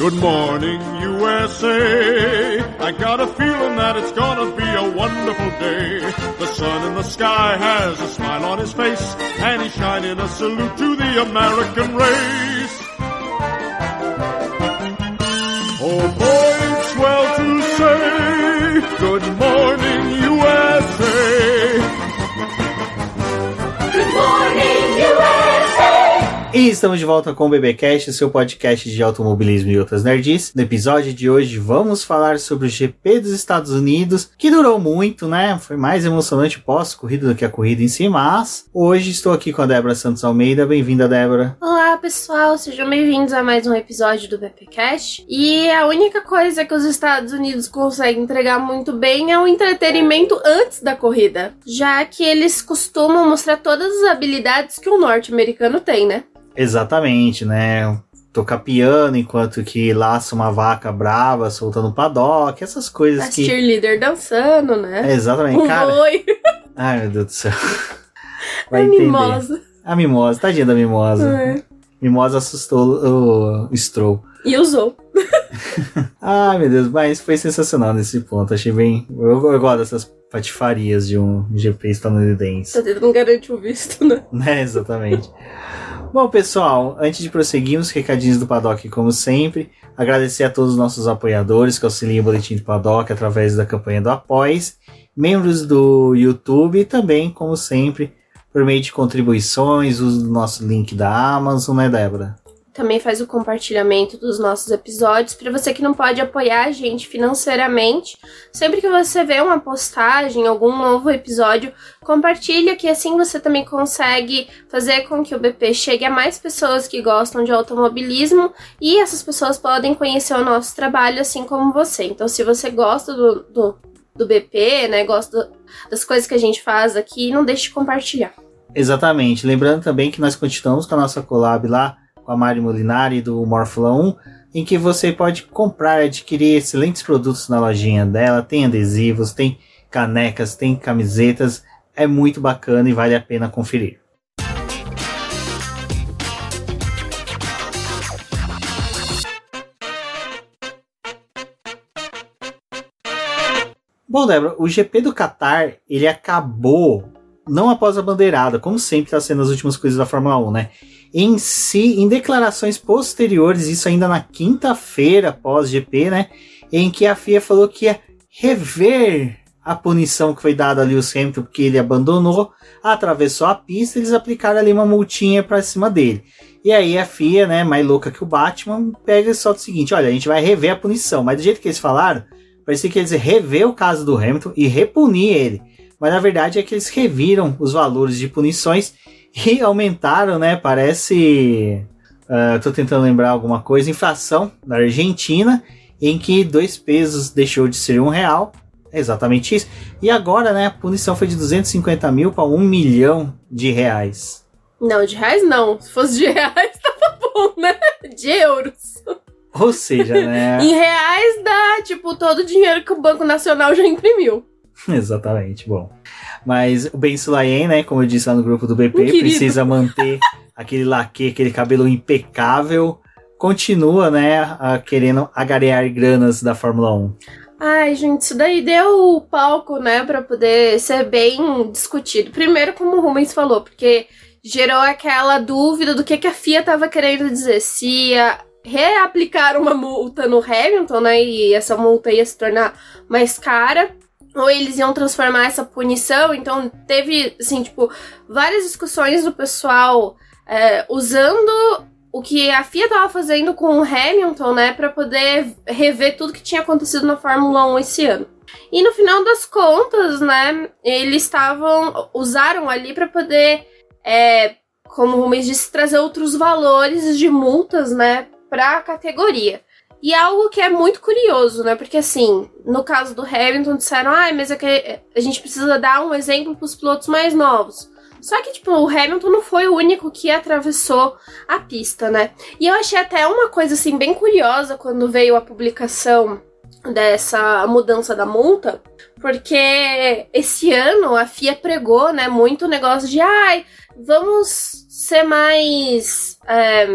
Good morning, USA. I got a feeling that it's gonna be a wonderful day. The sun in the sky has a smile on his face, and he's shining a salute to the American race. Oh boy, it's well to say, E estamos de volta com o BBcast, seu podcast de automobilismo e outras nerds. No episódio de hoje vamos falar sobre o GP dos Estados Unidos, que durou muito, né? Foi mais emocionante pós-corrida do que a corrida em si, mas hoje estou aqui com a Débora Santos Almeida. Bem-vinda, Débora. Olá, pessoal, sejam bem-vindos a mais um episódio do BPcast. E a única coisa que os Estados Unidos conseguem entregar muito bem é o entretenimento antes da corrida, já que eles costumam mostrar todas as habilidades que o norte-americano tem, né? Exatamente, né? Tocar piano enquanto que laça uma vaca brava soltando paddock, essas coisas As que. cheerleader dançando, né? É, exatamente, Um cara. boi, Ai, meu Deus do céu. a Vai entender. mimosa. A mimosa, tadinha da mimosa. É. Mimosa assustou o Stroll. E usou. Ai, meu Deus, mas foi sensacional nesse ponto. Achei bem. Eu, eu gosto dessas patifarias de um GP estadunidense. Tá tentando garantir o visto, né? né, exatamente. Bom, pessoal, antes de prosseguir, os recadinhos do Paddock, como sempre. Agradecer a todos os nossos apoiadores que auxiliam o Boletim do Paddock através da campanha do Após, membros do YouTube e também, como sempre, por meio de contribuições, uso do nosso link da Amazon, né, Débora? Também faz o compartilhamento dos nossos episódios para você que não pode apoiar a gente financeiramente. Sempre que você vê uma postagem, algum novo episódio, compartilha que assim você também consegue fazer com que o BP chegue a mais pessoas que gostam de automobilismo e essas pessoas podem conhecer o nosso trabalho assim como você. Então, se você gosta do, do, do BP, né, gosta do- das coisas que a gente faz aqui, não deixe de compartilhar. Exatamente. Lembrando também que nós continuamos com a nossa collab lá com a Mari Molinari do Morfula 1, em que você pode comprar e adquirir excelentes produtos na lojinha dela. Tem adesivos, tem canecas, tem camisetas. É muito bacana e vale a pena conferir. Bom, Débora, o GP do Qatar, ele acabou não após a bandeirada, como sempre está sendo as últimas coisas da Fórmula 1, né? Em si, em declarações posteriores, isso ainda na quinta-feira pós-GP, né? Em que a FIA falou que ia rever a punição que foi dada a Lewis Hamilton porque ele abandonou, atravessou a pista, eles aplicaram ali uma multinha para cima dele. E aí a FIA, né, mais louca que o Batman, pega e solta o seguinte: olha, a gente vai rever a punição, mas do jeito que eles falaram, parecia que eles rever o caso do Hamilton e repunir ele. Mas na verdade é que eles reviram os valores de punições e aumentaram, né? Parece. ah, tô tentando lembrar alguma coisa. Inflação na Argentina, em que dois pesos deixou de ser um real. É exatamente isso. E agora, né? A punição foi de 250 mil para um milhão de reais. Não, de reais não. Se fosse de reais, tava bom, né? De euros. Ou seja, né? Em reais dá, tipo, todo o dinheiro que o Banco Nacional já imprimiu. Exatamente, bom. Mas o Ben Sulayen, né, como eu disse lá no grupo do BP, Um precisa manter aquele laque, aquele cabelo impecável. Continua, né, a- querendo agarear granas da Fórmula 1. Ai, gente, isso daí deu o palco, né, pra poder ser bem discutido. Primeiro, como o Rubens falou, porque gerou aquela dúvida do que, que a FIA tava querendo dizer. Se ia reaplicar uma multa no Hamilton, né, e essa multa ia se tornar mais cara, ou eles iam transformar essa punição. Então, teve, assim, tipo, várias discussões do pessoal é, usando o que a FIA tava fazendo com o Hamilton, né, para poder rever tudo que tinha acontecido na Fórmula 1 esse ano. E no final das contas, né, eles estavam usaram ali para poder, é, como o Rubens disse, trazer outros valores de multas, né, para a categoria. E é algo que é muito curioso, né? Porque assim, no caso do Hamilton, disseram, ah, mas é que a gente precisa dar um exemplo para os pilotos mais novos. Só que, tipo, o Hamilton não foi o único que atravessou a pista, né? E eu achei até uma coisa, assim, bem curiosa quando veio a publicação dessa mudança da multa, porque esse ano a FIA pregou, né, muito o negócio de, ai, vamos ser mais. é,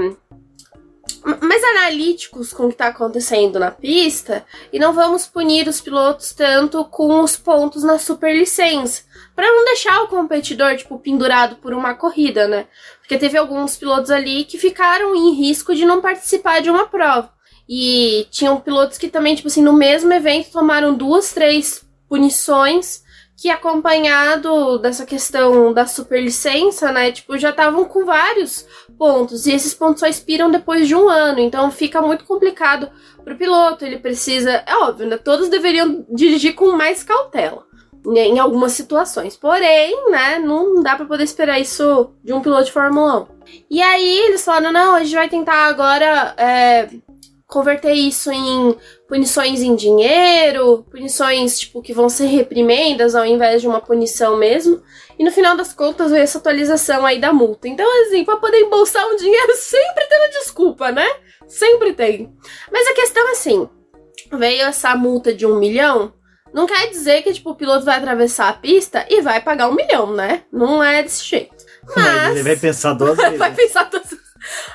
mais analíticos com o que está acontecendo na pista e não vamos punir os pilotos tanto com os pontos na superlicença, para não deixar o competidor tipo pendurado por uma corrida, né? Porque teve alguns pilotos ali que ficaram em risco de não participar de uma prova. E tinham pilotos que também, tipo assim, no mesmo evento tomaram duas, três punições que acompanhado dessa questão da superlicença, né, tipo, já estavam com vários pontos e esses pontos só expiram depois de um ano, então fica muito complicado para o piloto, ele precisa, é óbvio, né, todos deveriam dirigir com mais cautela né, em algumas situações, porém, né, não dá para poder esperar isso de um piloto de Fórmula 1. E aí eles falaram, não, a gente vai tentar agora é, converter isso em punições em dinheiro, punições tipo que vão ser reprimendas ao invés de uma punição mesmo. E no final das contas veio essa atualização aí da multa. Então, assim, para poder embolsar um dinheiro sempre tem uma desculpa, né? Sempre tem. Mas a questão é assim: veio essa multa de um milhão. Não quer dizer que tipo, o piloto vai atravessar a pista e vai pagar um milhão, né? Não é desse jeito. Mas. Ele vai pensar duas vezes. vai pensar duas vezes.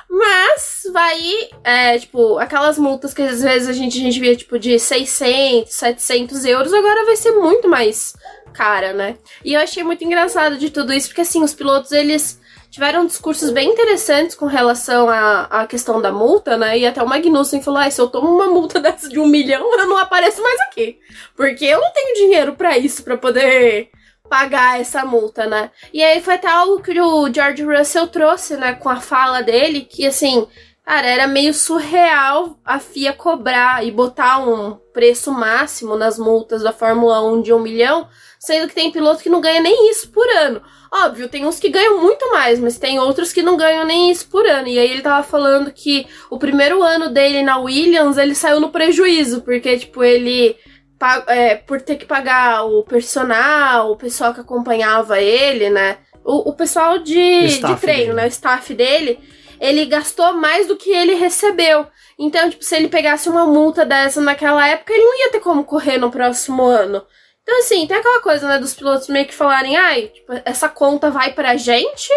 Mas vai, é, tipo, aquelas multas que às vezes a gente, a gente via, tipo, de 600, 700 euros, agora vai ser muito mais cara, né? E eu achei muito engraçado de tudo isso, porque assim, os pilotos, eles tiveram discursos bem interessantes com relação à, à questão da multa, né? E até o Magnussen falou: ah, se eu tomo uma multa dessa de um milhão, eu não apareço mais aqui. Porque eu não tenho dinheiro para isso, para poder pagar essa multa, né? E aí foi até algo que o George Russell trouxe, né, com a fala dele, que assim, cara, era meio surreal a FIA cobrar e botar um preço máximo nas multas da Fórmula 1 de um milhão, sendo que tem piloto que não ganha nem isso por ano. Óbvio, tem uns que ganham muito mais, mas tem outros que não ganham nem isso por ano. E aí ele tava falando que o primeiro ano dele na Williams, ele saiu no prejuízo, porque, tipo, ele é, por ter que pagar o personal, o pessoal que acompanhava ele, né? O, o pessoal de, de treino, dele. né? O staff dele, ele gastou mais do que ele recebeu. Então, tipo, se ele pegasse uma multa dessa naquela época, ele não ia ter como correr no próximo ano. Então, assim, tem aquela coisa, né, dos pilotos meio que falarem, ai, tipo, essa conta vai pra gente,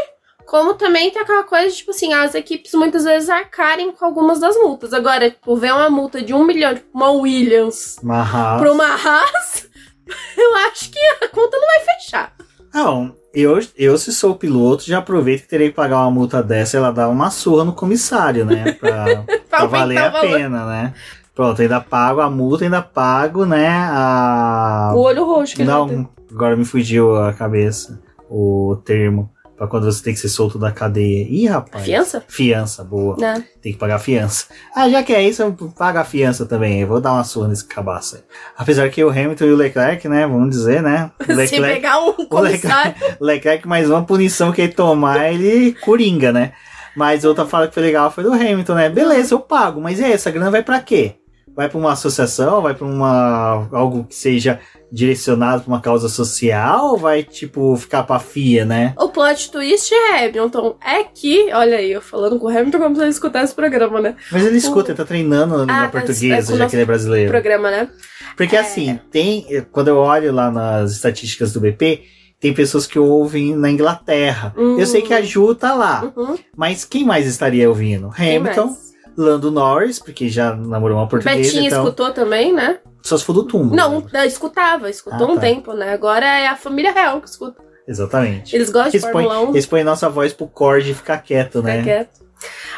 como também tem aquela coisa, tipo assim, as equipes muitas vezes arcarem com algumas das multas. Agora, tipo, ver uma multa de um milhão, tipo, uma Williams uma Haas. pra uma Haas, eu acho que a conta não vai fechar. Não, eu, eu se sou piloto, já aproveito que terei que pagar uma multa dessa e ela dá uma surra no comissário, né? Pra, pra valer a pena, né? Pronto, ainda pago a multa, ainda pago, né? A... O olho roxo que Não, agora me fugiu a cabeça o termo. Pra quando você tem que ser solto da cadeia. Ih, rapaz. Fiança? Fiança, boa. É. Tem que pagar fiança. Ah, já que é isso, paga a fiança também. Eu vou dar uma surra nesse cabaço aí. Apesar que o Hamilton e o Leclerc, né? Vamos dizer, né? O Leclerc, Se pegar um o Leclerc, Leclerc, mais uma punição que ele tomar, ele coringa, né? Mas outra fala que foi legal foi do Hamilton, né? Beleza, eu pago, mas e aí, essa grana vai para quê? Vai para uma associação? Vai para uma algo que seja direcionado para uma causa social ou vai, tipo, ficar pra FIA, né? O plot twist é Hamilton é que, olha aí, eu falando com o Hamilton como você escutar esse programa, né? Mas ele escuta, o... ele tá treinando na língua ah, portuguesa, é, já que ele é brasileiro. Programa, né? Porque é... assim, tem. Quando eu olho lá nas estatísticas do BP, tem pessoas que ouvem na Inglaterra. Uhum. Eu sei que a Ju tá lá. Uhum. Mas quem mais estaria ouvindo? Hamilton, Lando Norris, porque já namorou uma portuguesa. Betinho então... escutou também, né? Só se for do túmulo. Não, né? escutava, escutou ah, um tá. tempo, né? Agora é a família real que escuta. Exatamente. Eles gostam de Fórmula 1. Eles põem nossa voz pro Cord ficar quieto, ficar né? Ficar quieto.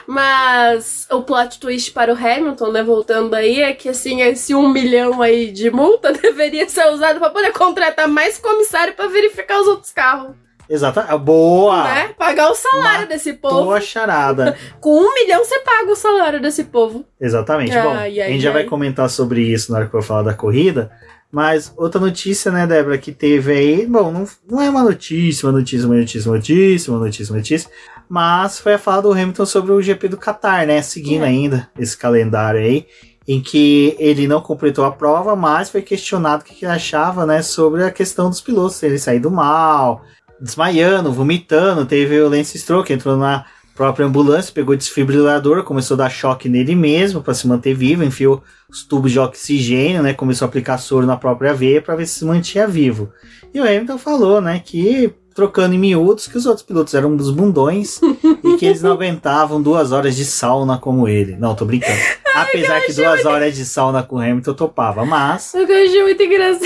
Mas o plot twist para o Hamilton, né, voltando aí, é que assim, esse um milhão aí de multa deveria ser usado para poder contratar mais comissário para verificar os outros carros. Exato. Ah, boa! Né? Pagar o salário Matou desse povo. Boa charada. Com um milhão você paga o salário desse povo. Exatamente. Bom, ai, a gente já vai comentar sobre isso na hora que eu falar da corrida. Mas outra notícia, né, Débora, que teve aí. Bom, não, não é uma notícia, uma notícia, uma notícia, uma notícia, uma notícia, uma notícia. Mas foi a fala do Hamilton sobre o GP do Qatar, né? Seguindo é. ainda esse calendário aí em que ele não completou a prova, mas foi questionado o que ele achava, né, sobre a questão dos pilotos, ele sair do mal, desmaiando, vomitando, teve o Lance Stroke, entrou na própria ambulância, pegou o desfibrilador, começou a dar choque nele mesmo para se manter vivo, enfiou os tubos de oxigênio, né, começou a aplicar soro na própria veia para ver se se mantinha vivo. E o Hamilton falou, né, que trocando em miúdos que os outros pilotos eram dos bundões e que eles não aguentavam duas horas de sauna como ele. Não, tô brincando. Apesar que duas horas de sauna com o Hamilton eu topava, mas. Eu achei muito engraçado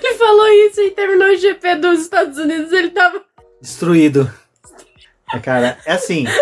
que ele falou isso e terminou o GP dos Estados Unidos. Ele tava. Destruído. Cara, é assim.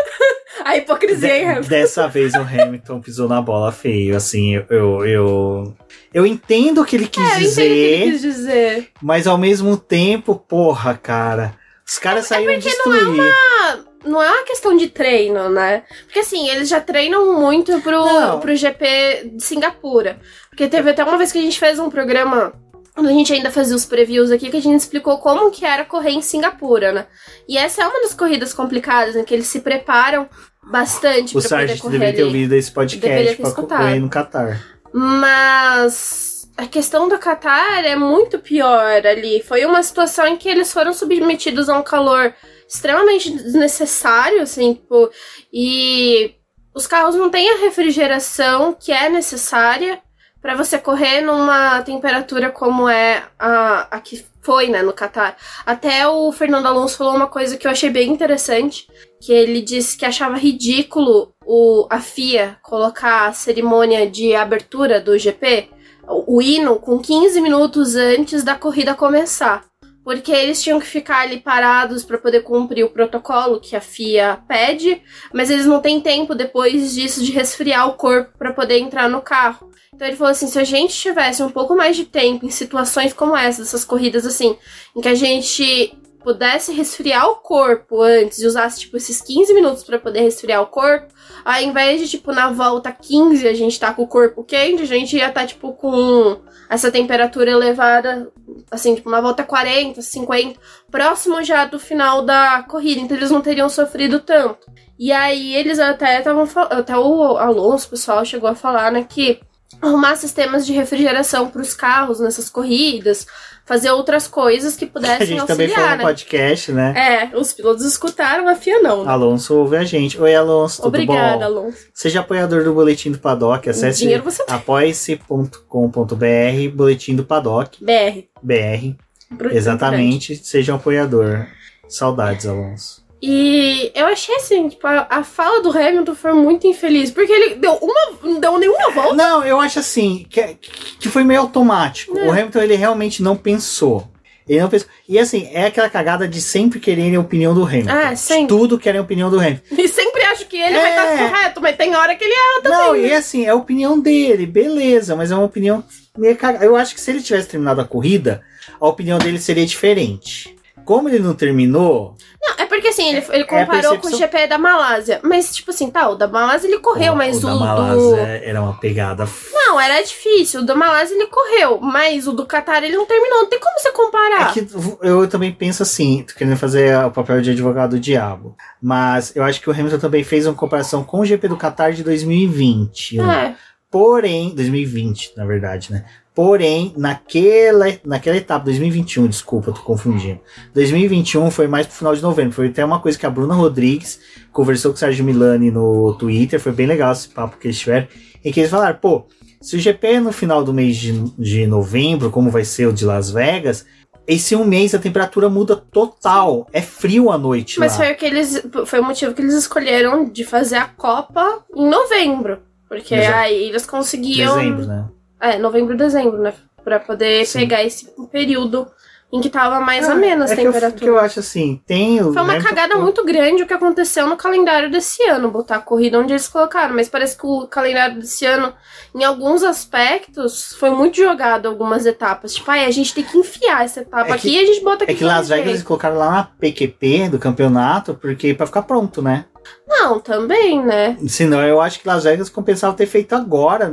A hipocrisia, de- Hamilton? dessa vez o Hamilton pisou na bola feio. Assim, eu. Eu, eu, eu entendo o que ele quis É, eu entendo o que ele quis dizer. mas ao mesmo tempo, porra, cara. Os caras saíram destruídos. Ah, não é uma questão de treino, né? Porque assim, eles já treinam muito Não. pro, pro GP de Singapura. Porque teve até uma vez que a gente fez um programa. Quando a gente ainda fazia os previews aqui, que a gente explicou como que era correr em Singapura, né? E essa é uma das corridas complicadas, em que eles se preparam bastante O pra poder Sargent correr deveria ter ouvido esse podcast pra escutado. correr no Qatar. Mas a questão do Qatar é muito pior ali. Foi uma situação em que eles foram submetidos a um calor extremamente desnecessário, assim, tipo, e os carros não têm a refrigeração que é necessária para você correr numa temperatura como é a, a que foi, né, no Qatar. Até o Fernando Alonso falou uma coisa que eu achei bem interessante, que ele disse que achava ridículo o, a FIA colocar a cerimônia de abertura do GP, o, hino, com 15 minutos antes da corrida começar. Porque eles tinham que ficar ali parados para poder cumprir o protocolo que a FIA pede, mas eles não têm tempo depois disso de resfriar o corpo para poder entrar no carro. Então ele falou assim: se a gente tivesse um pouco mais de tempo em situações como essa, essas corridas assim, em que a gente pudesse resfriar o corpo antes e usasse tipo esses 15 minutos para poder resfriar o corpo, ao invés de tipo na volta 15 a gente tá com o corpo quente, a gente ia tá tipo com essa temperatura elevada, assim, tipo na volta 40, 50, próximo já do final da corrida, então eles não teriam sofrido tanto. E aí eles até estavam até o Alonso, o pessoal chegou a falar, né, que arrumar sistemas de refrigeração para os carros nessas corridas, fazer outras coisas que A pudessem gente também falou auxiliar, no né? podcast, né? É, os pilotos escutaram, a FIA não. né? Alonso ouve a gente. Oi, Alonso, tudo Obrigada, bom? Alonso. Seja apoiador do Boletim do Paddock, acesse apoia-se.com.br, Boletim do Paddock, BR. BR. Importante. Exatamente, seja um apoiador. Saudades, Alonso. E eu achei assim, tipo, a, a fala do Hamilton foi muito infeliz, porque ele deu uma, não deu nenhuma volta. Não, eu acho assim, que, que foi meio automático. É. O Hamilton, ele realmente não pensou. Ele não pensou. E assim, é aquela cagada de sempre quererem a opinião do Hamilton. Ah, sempre. Tudo querem a opinião do Hamilton. E sempre acho que ele vai É. estar correto, mas tem hora que ele erra também. Não, né? e assim, é a opinião dele, beleza, mas é uma opinião meio cagada. Eu acho que se ele tivesse terminado a corrida, a opinião dele seria diferente. Como ele não terminou, Não, é porque assim, ele, ele É comparou com o GP da Malásia. Mas, tipo assim, tá, o da Malásia ele correu, o, mas o o, da do. Malásia era uma pegada. Não, era difícil. O da Malásia ele correu, mas o do Qatar ele não terminou. Não tem como você comparar. É que eu também penso assim, tô querendo fazer o papel de advogado do diabo. Mas eu acho que o Hamilton também fez uma comparação com o GP do Qatar de 2020. É. Porém, 2020, na verdade, né? Porém, naquela, naquela etapa, 2021, desculpa, tô confundindo. 2021 foi mais pro final de novembro. Foi até uma coisa que a Bruna Rodrigues conversou com o Sérgio Milani no Twitter. Foi bem legal esse papo que eles tiveram. Em que eles falaram, pô, se o GP é no final do mês de, de novembro, como vai ser o de Las Vegas, esse um mês a temperatura muda total. É frio à noite Mas lá. foi, o que eles, foi o motivo que eles escolheram de fazer a Copa em novembro. Porque Exato. aí eles conseguiam. Dezembro, né? É, novembro, dezembro, né? Pra poder Sim. pegar esse período em que tava mais Ah, amena a é que eu, temperatura. que eu acho assim, tem o Foi uma Hamilton- cagada muito grande o que aconteceu no calendário desse ano, botar a corrida onde eles colocaram. Mas parece que o calendário desse ano, em alguns aspectos, foi muito jogado algumas etapas. Tipo, ai, a gente tem que enfiar essa etapa É aqui que- e a gente bota aqui. É que Las Vegas eles colocaram lá na PQP do campeonato, porque pra ficar pronto, né? Não, também, né? Senão eu acho que Las Vegas compensava ter feito agora,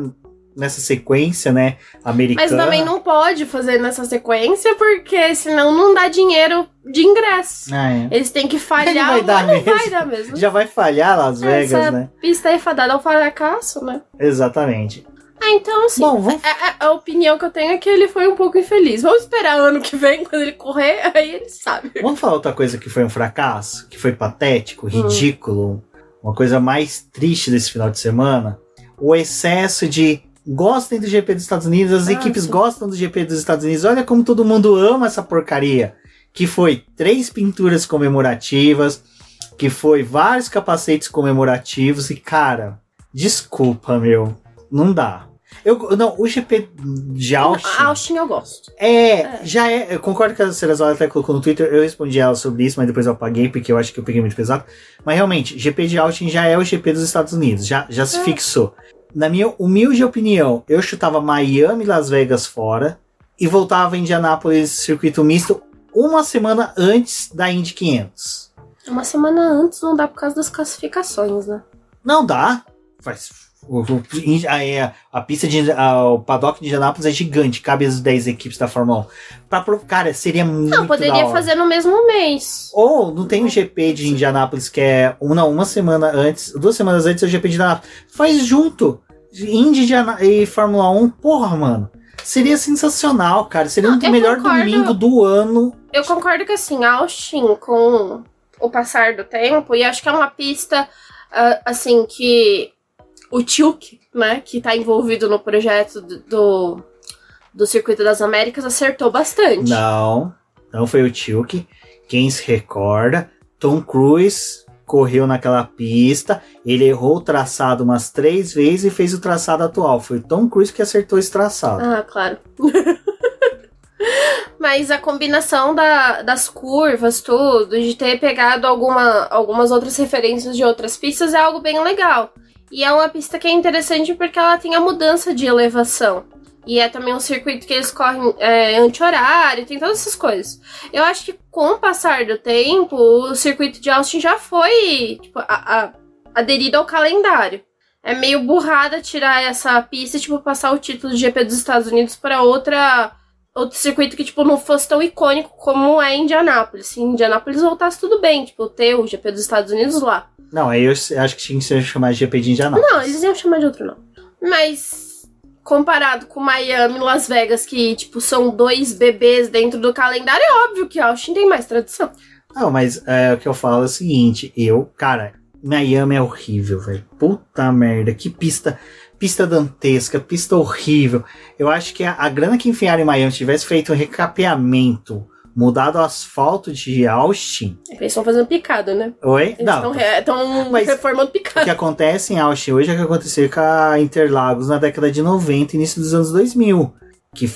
nessa sequência, né? Americana. Mas também não pode fazer nessa sequência, porque senão não dá dinheiro de ingresso. Ah, é. Eles têm que Não falhar, vai mas dar não mesmo. vai dar mesmo. Já vai falhar Las Vegas, Essa né? pista é fadada ao fracasso, né? Exatamente. Ah, então assim. Bom, vamos. A, a- a opinião que eu tenho é que ele foi um pouco infeliz. Vamos esperar ano que vem, quando ele correr, aí ele sabe. Vamos falar outra coisa que foi um fracasso, que foi patético, Hum. ridículo, uma coisa mais triste desse final de semana. O excesso de gostem do GP dos Estados Unidos, as Ah, equipes sim. gostam do GP dos Estados Unidos. Olha como todo mundo ama essa porcaria. que foi três pinturas comemorativas, que foi vários capacetes comemorativos e cara, desculpa, meu, não dá. Eu, não, o GP de Austin. Austin eu gosto. É, já é. Eu concordo que a Cerezola até colocou no Twitter. Eu respondi ela sobre isso, mas depois eu apaguei porque eu acho que eu peguei muito pesado. Mas realmente, GP de Austin já é o GP dos Estados Unidos. Já, já se É. fixou. Na minha humilde opinião, eu chutava Miami e Las Vegas fora e voltava a Indianápolis circuito misto uma semana antes da Indy 500. Uma semana antes não dá por causa das classificações, né? Não dá. Faz. O- o- a, é, a pista de. a- o paddock de Indianápolis é gigante, cabe as 10 equipes da Fórmula 1. Pra, cara, seria muito. Não, poderia fazer no mesmo mês. Ou não tem o GP de Indianápolis que é um, não, uma semana antes, duas semanas antes é o GP de Indianápolis. Faz junto. Indy e Fórmula 1, porra, mano. Seria sensacional, cara. Seria Não, o eu melhor concordo. domingo do ano. Eu concordo que assim, Austin, com o passar do tempo, e acho que é uma pista ah, assim que o Tilk, né, que tá envolvido no projeto do, do, Circuito das Américas, acertou bastante. Não, não foi o Tilke. Quem se recorda, Tom Cruise correu naquela pista, ele errou o traçado umas três vezes e fez o traçado atual. Foi o Tom Cruise que acertou esse traçado. Ah, claro. Mas a combinação da- das curvas, tudo, de ter pegado alguma, algumas outras referências de outras pistas é algo bem legal. E é uma pista que é interessante porque ela tem a mudança de elevação. E é também um circuito que eles correm é, anti-horário, tem todas essas coisas. Eu acho que com o passar do tempo, o circuito de Austin já foi tipo, a- a- aderido ao calendário. É meio burrada tirar essa pista e, tipo, passar o título de GP dos Estados Unidos para outra outro circuito que, tipo, não fosse tão icônico como é Indianápolis. Se Indianápolis voltasse tudo bem, tipo, ter o GP dos Estados Unidos lá. Não, aí eu acho que tinha que ser chamado de GP de Indianápolis. Não, eles iam chamar de outro nome. Mas comparado com Miami e Las Vegas, que, tipo, são dois bebês dentro do calendário, é óbvio que Austin tem mais tradição. Não, mas é, o que eu falo é o seguinte, eu, cara, Miami é horrível, velho. Puta merda, que pista, pista dantesca, pista horrível. Eu acho que a, a grana que enfiaram em Miami, se tivesse feito um recapeamento, mudado o asfalto de Austin, Eles estão fazendo picada, né? oi? Eles Não, estão Mas- reformando o que acontece em Austin hoje é o que aconteceu com a Interlagos na década de 90, início dos anos 2000. Que,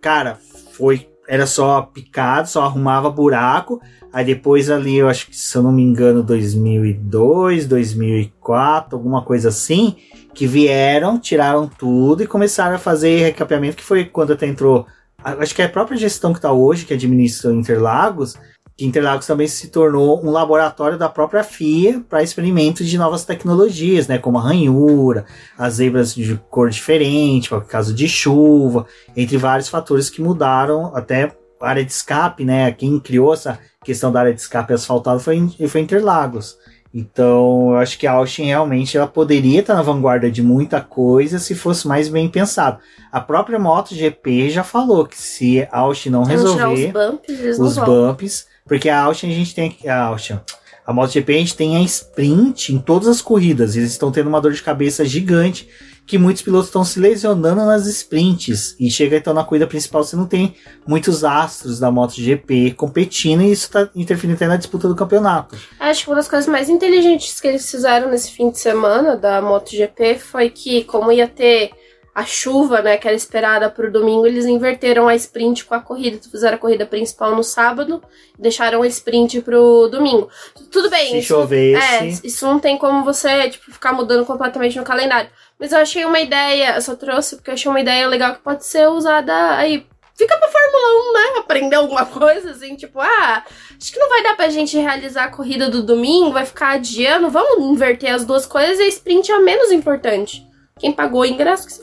cara, foi. Era só picado, só arrumava buraco. Aí depois ali, eu acho que, se eu não me engano, 2002, 2004, alguma coisa assim, que vieram, tiraram tudo e começaram a fazer recapeamento, que foi quando até entrou. Acho que é a própria gestão que está hoje, que administra Interlagos, que Interlagos também se tornou um laboratório da própria FIA para experimentos de novas tecnologias, né, como a ranhura, as zebras de cor diferente, por caso de chuva, entre vários fatores que mudaram até a área de escape, né? Quem criou essa questão da área de escape asfaltada foi, foi Interlagos. Então, eu acho que a Austin realmente ela poderia estar na vanguarda de muita coisa se fosse mais bem pensado. A própria MotoGP já falou que se a Austin não resolver os bumps, os bumps, porque a Austin a gente tem a Austin, a MotoGP a gente tem a sprint em todas as corridas, eles estão tendo uma dor de cabeça gigante que muitos pilotos estão se lesionando nas sprints e chega então na corrida principal você não tem muitos astros da MotoGP competindo e isso está interferindo até na disputa do campeonato. Acho que uma das coisas mais inteligentes que eles fizeram nesse fim de semana da MotoGP foi que, como ia ter a chuva, né, que era esperada pro domingo, eles inverteram a sprint com a corrida. Fizeram a corrida principal no sábado, deixaram a sprint pro domingo. Tudo bem, Se isso, chovesse, é, isso não tem como você, tipo, ficar mudando completamente no calendário. Mas eu achei uma ideia, eu só trouxe porque eu achei uma ideia legal que pode ser usada aí. Fica pra Fórmula 1, né? Aprender alguma coisa, assim, tipo, ah, acho que não vai dar pra gente realizar a corrida do domingo, vai ficar adiando, vamos inverter as duas coisas e a sprint é a menos importante. Quem pagou o ingresso que se.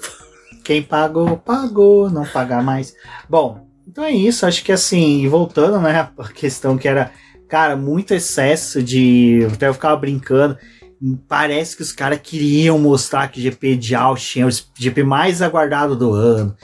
Quem pagou, pagou, não pagar mais. Bom, então é isso. Acho que assim, voltando, né, a questão que era, cara, muito excesso de. Até eu ficava brincando. Parece que os caras queriam mostrar que o GP de Austin é o GP mais aguardado do ano.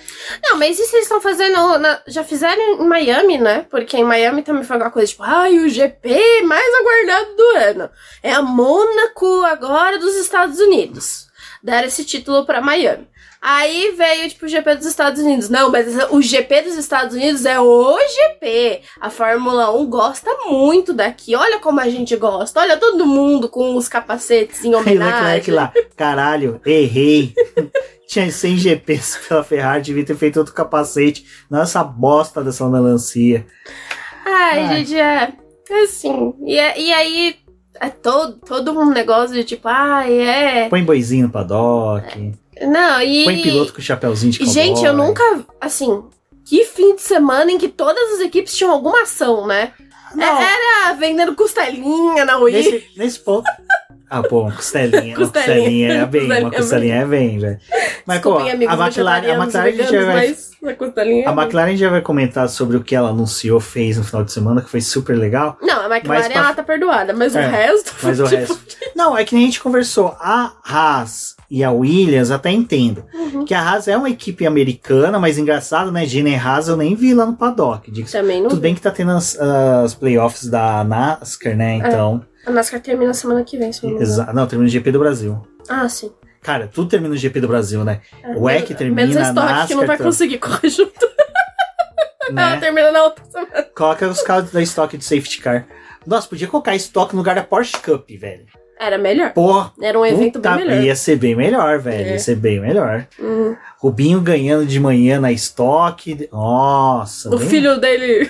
Não, mas isso eles estão fazendo. na- já fizeram em Miami, né? Porque em Miami também foi uma coisa tipo, ai, o GP mais aguardado do ano. É a Mônaco agora dos Estados Unidos. deram esse título pra Miami. Aí veio, tipo, o GP dos Estados Unidos. Não, mas o GP dos Estados Unidos é o GP. A Fórmula 1 gosta muito daqui. Olha como a gente gosta. Olha todo mundo com os capacetes em o Leclerc homenagem. lá, caralho, errei. Tinha 100 GPs pela Ferrari, devia ter feito outro capacete. Não essa bosta dessa melancia. Ai, Ai. gente, é é assim. E, é- e aí é todo, todo um negócio de tipo, ai, é. Põe boizinho no paddock, Não, e. põe piloto com chapéuzinho de cowboy. gente, eu nunca. Assim, que fim de semana em que todas as equipes tinham alguma ação, né? Não, É- Era vendendo costelinha na Wii. nesse, nesse ponto... Ah, pô, uma costelinha. Uma Costelinha. costelinha é bem, uma Costelinha é costelinha é bem, velho. Mas, pô, amigos a McLaren, a McLaren veganos, já vai a costelinha. A McLaren já vai comentar sobre o que ela anunciou, fez no final de semana, que foi super legal. Não, a McLaren pra- ela tá perdoada, mas É, o resto. Mas o tipo, resto. Não, é que nem a gente conversou. A Haas e a Williams até entendo. Uhum. Que a Haas é uma equipe americana, mas engraçado, né? Jenny Haas eu nem vi lá no paddock. Também não. Tudo bem que tá tendo as, as playoffs da NASCAR, né? Então. A NASCAR termina semana que vem, se não me engano. Exa não, termina o GP do Brasil. Ah, sim. Cara, tudo termina no GP do Brasil, né? É, O EC termina, Menos a Stock, que não vai conseguir correr junto. Ela né? termina na outra semana. Coloca os carros da estoque de safety car. Nossa, podia colocar estoque no lugar da Porsche Cup, velho. Era melhor. Porra, Era um evento bem melhor. ia ser bem melhor, velho. É. Ia ser bem melhor. Uhum. Rubinho ganhando de manhã na estoque. Nossa. O bem- filho dele.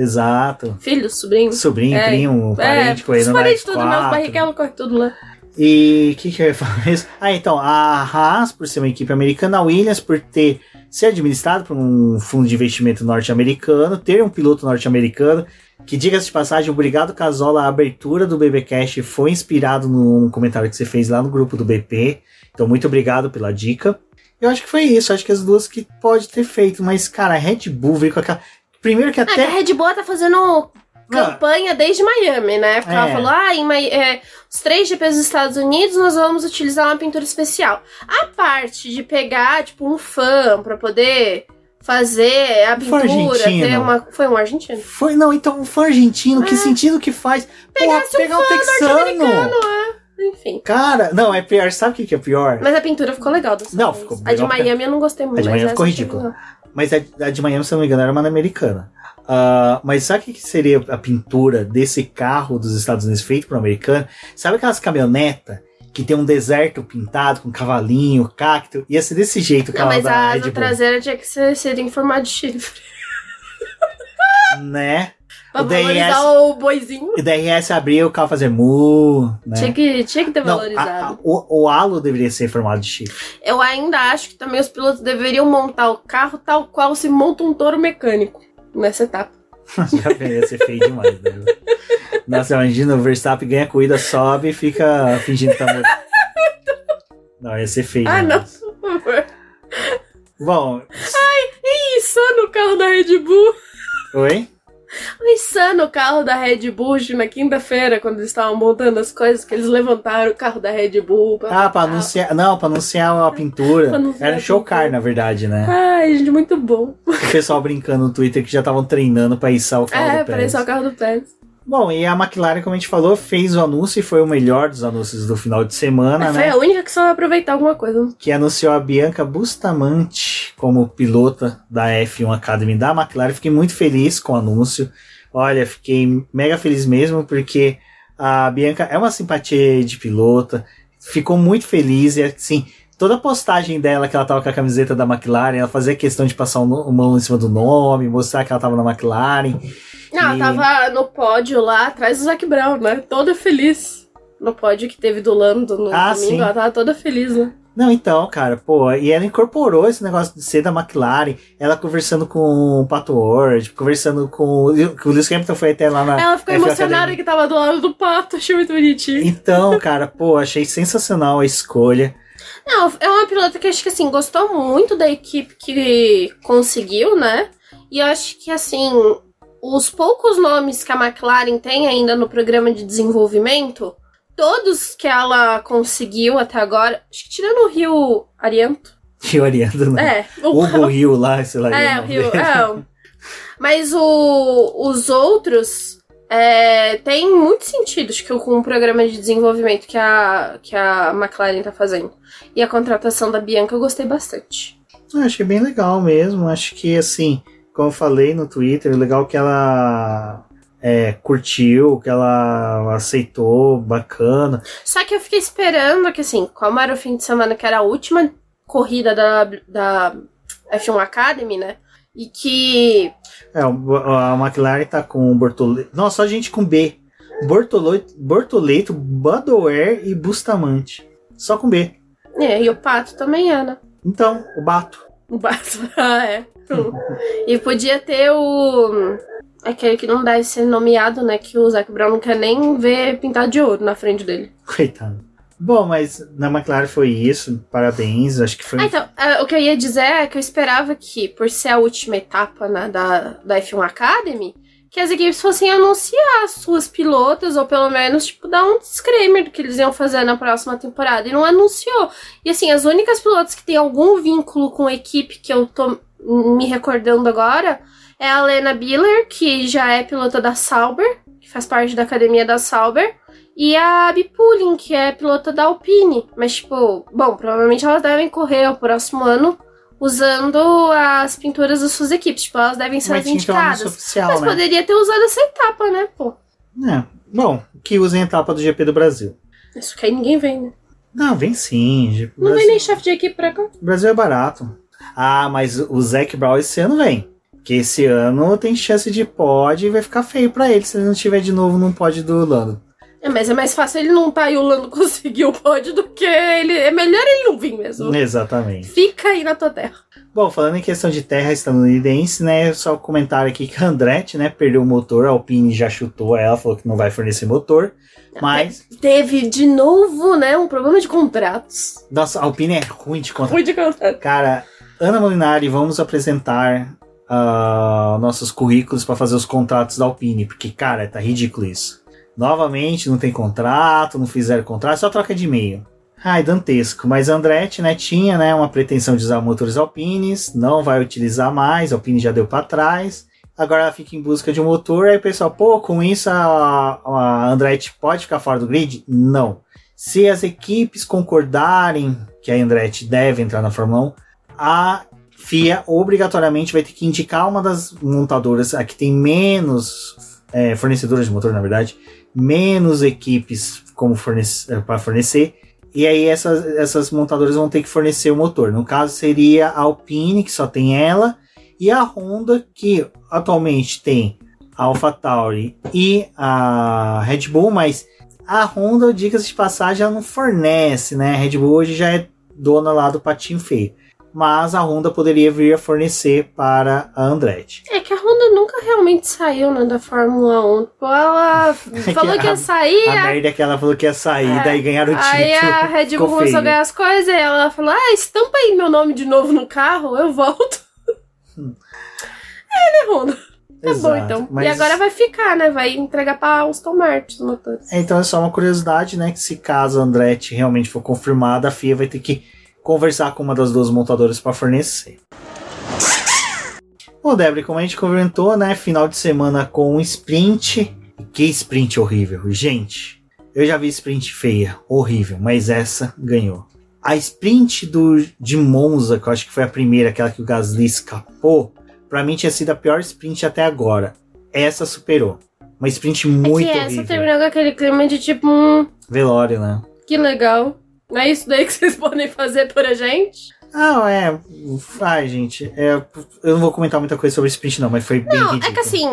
Exato. Filho, sobrinho. Sobrinho, É, primo, parente, é, correndo os na parentes tudo, S4. meus barriguelos corre tudo lá. E o que, que eu ia falar mesmo? Ah, então, a Haas, por ser uma equipe americana, a Williams, por ter ser administrado por um fundo de investimento norte-americano, ter um piloto norte-americano, que diga-se de passagem, obrigado Casola, a abertura do BBcast foi inspirado num comentário que você fez lá no grupo do BP. Então, muito obrigado pela dica. Eu acho que foi isso, acho que as duas que pode ter feito, mas, cara, a Red Bull veio com aquela. Primeiro que Ah, até. a Red Bull tá fazendo campanha desde Miami, né? Porque ela É. falou, ah, em é, os três GPs dos Estados Unidos nós vamos utilizar uma pintura especial. A parte de pegar, tipo, um fã pra poder fazer a pintura, ter uma... Foi um argentino. Foi, não, então, um fã argentino, que sentido que faz? Pegasse Pô, um pegar um texano. Norte-americano, é. Enfim. Cara, não, é pior. Sabe o que é pior? Mas a pintura ficou legal dessa Não, vez. ficou A de. Miami eu não gostei muito. A de Miami ficou ridícula. Mas a, a de Miami, se não me engano, era uma americana. Ah, mas sabe o que seria a pintura desse carro dos Estados Unidos feito por um americano? Sabe aquelas caminhonetas que tem um deserto pintado com cavalinho, cacto? Ia ser desse jeito o Não, carro mas da a asa traseira tinha que ser, ser em formato de chifre. Né? Pra O DRS valorizar o boizinho. E daí ia se abrir o carro fazer mu, né? Tinha, que, tinha que ter Não, valorizado. a- a- o, o halo deveria ser em formato de chifre. Eu ainda acho que também os pilotos deveriam montar o carro tal qual se monta um touro mecânico nessa etapa. Já ia ser feio demais, né? Nossa, imagina, o Verstappen ganha a corrida, sobe e fica fingindo que tá morto. Não, ia ser feio Ah, não, demais. por favor. Bom, Que insano o carro da Red Bull. oi? O insano o carro da Red Bull na quinta-feira, quando eles estavam montando as coisas, que eles levantaram o carro da Red Bull. Pra Ah, pra anunciar. Não, pra anunciar a pintura. Pra Era um a show pintura. car, na verdade, né? Ai, gente, muito bom. O pessoal brincando no Twitter que já estavam treinando pra içar o carro É, do Pérez. parecia o carro do Pérez. Bom, e a McLaren, como a gente falou, fez o anúncio e foi o melhor dos anúncios do final de semana, Mas né? foi a única que soube aproveitar alguma coisa. que anunciou a Bianca Bustamante como pilota da F1 Academy da McLaren. Fiquei muito feliz com o anúncio. Olha, fiquei mega feliz mesmo porque a Bianca é uma simpatia de pilota. Ficou muito feliz e assim, toda a postagem dela que ela tava com a camiseta da McLaren, ela fazia questão de passar o mão em cima do nome, mostrar que ela tava na McLaren. Não, E- ela tava no pódio lá atrás do Zac Brown, né? Toda feliz. No pódio que teve do Lando no Ah, domingo, sim. ela tava toda feliz, né? Não, então, cara, pô, e ela incorporou esse negócio de ser da McLaren, ela conversando com o Pato Ward, conversando com. o- O Lewis Hamilton foi até lá na. Ela ficou F1 emocionada Academy. que tava do lado do pato, achei muito bonitinho. Então, cara, pô, achei sensacional a escolha. Não, é uma pilota que acho que assim, gostou muito da equipe que conseguiu, né? E eu acho que assim, os poucos nomes que a McLaren tem ainda no programa de desenvolvimento, todos que ela conseguiu até agora, acho que tirando o Rio Arianto. Rio Ariano, né? É, o Hugo Rio lá, sei lá. É, o o Rio. É, mas o- os outros é, tem muito sentido acho que com o programa de desenvolvimento que a, que a McLaren tá fazendo. E a contratação da Bianca eu gostei bastante. Eu achei bem legal mesmo. Acho que, assim, como eu falei no Twitter, legal que ela é, curtiu, que ela aceitou, bacana. Só que eu fiquei esperando que, assim, como era o fim de semana que era a última corrida da, da F1 Academy, né? E que. É, a McLaren tá com o Bortoleto. Nossa, só gente com B. Bortoleto, Bortoleto Badoer e Bustamante. Só com B. É, e o Pato também é, né? Então, o Bato. O Bato, ah, é. e podia ter o. Aquele que não dá esse nomeado, né? Que o Zac Brown não quer nem ver pintado de ouro na frente dele. Coitado. Bom, mas na McLaren foi isso. Parabéns, acho que foi. Ah, então, uh, o que eu ia dizer é que eu esperava que, por ser a última etapa da, da F1 Academy, que as equipes fossem anunciar as suas pilotas, ou pelo menos, tipo, dar um disclaimer do que eles iam fazer na próxima temporada. E não anunciou. E assim, as únicas pilotas que têm algum vínculo com a equipe que eu tô me recordando agora é a Lena Biller, que já é pilota da Sauber, que faz parte da academia da Sauber. E a Abby Pulling, que é pilota da Alpine. Mas, tipo, bom, provavelmente elas devem correr o próximo ano usando as pinturas das suas equipes. Tipo, elas devem ser Mas as que indicadas. oficial, Mas né? poderia ter usado essa etapa, né, pô? É. Bom, que usem a etapa do GP do Brasil. Isso que aí ninguém vem, né? Não, vem sim. GP Não Brasil. vem nem chefe de equipe pra cá. O Brasil é barato. Ah, mas o Zac Brown esse ano vem. Porque esse ano tem chance de pod e vai ficar feio pra ele se ele não estiver de novo num pod do Lando. É, mas é mais fácil ele não tá e o Lando conseguir o pódio do que ele. É melhor ele não vir mesmo. Exatamente. Fica aí na tua terra. Bom, falando em questão de terra estadunidense, né? Só comentário aqui que a Andretti, né, perdeu o motor, a Alpine já chutou ela, falou que não vai fornecer motor. Mas, Teve de novo, né, um problema de contratos. nossa, a Alpine é ruim de conta. Ruim de contrato. Cara, Ana Molinari, vamos apresentar ah, nossos currículos para fazer os contratos da Alpine, porque, cara, tá ridículo isso. Novamente, não tem contrato, não fizeram contrato, só troca de e-mail. Ai, dantesco. Mas Andretti, né, tinha, né, uma pretensão de usar motores Alpines, não vai utilizar mais, Alpine já deu para trás. Agora ela fica em busca de um motor, aí o pessoal, pô, com isso a, a Andretti pode ficar fora do grid? Não. Se as equipes concordarem que a Andretti deve entrar na Fórmula 1, a FIA obrigatoriamente vai ter que indicar uma das montadoras, a que tem menos é, fornecedoras de motor, na verdade, menos equipes como fornece, para fornecer, e aí essas, essas montadoras vão ter que fornecer o motor. No caso seria a Alpine, que só tem ela, e a Honda, que atualmente tem a AlphaTauri e a Red Bull, mas a Honda, dicas de passagem, ela não fornece, né? A Red Bull hoje já é dona lá do patinho feio. Mas a Honda poderia vir a fornecer para a Andretti. É que a Honda nunca realmente saiu, né, da Fórmula 1. Tipo, ela falou que ia sair, A a- merda é que ela falou que ia sair, É. daí ganharam o título. aí a Red Bull começou a ganhar as coisas, e ela falou, ah, estampa aí meu nome de novo no carro, eu volto. é, né, Honda? Tá bom, Exato, então. mas- E agora vai ficar, né, vai entregar pra Aston Martin os motores. Então é só uma curiosidade, né? Que se caso a Andretti realmente for confirmada, a FIA vai ter que conversar com uma das duas montadoras para fornecer. Bom, Débora, como a gente comentou, né? Final de semana com um sprint. Que sprint horrível. Gente, eu já vi sprint feia, horrível, mas essa ganhou. A sprint do, de Monza, que eu acho que foi a primeira, aquela que o Gasly escapou, pra mim tinha sido a pior sprint até agora. Essa superou. Uma sprint muito é que essa horrível. terminou com aquele clima de tipo, hum, Velório, né? que legal. Não é isso daí que vocês podem fazer por a gente? Ah, é. Ai, gente. é, eu não vou comentar muita coisa sobre sprint, não, mas foi bem Não, é que assim,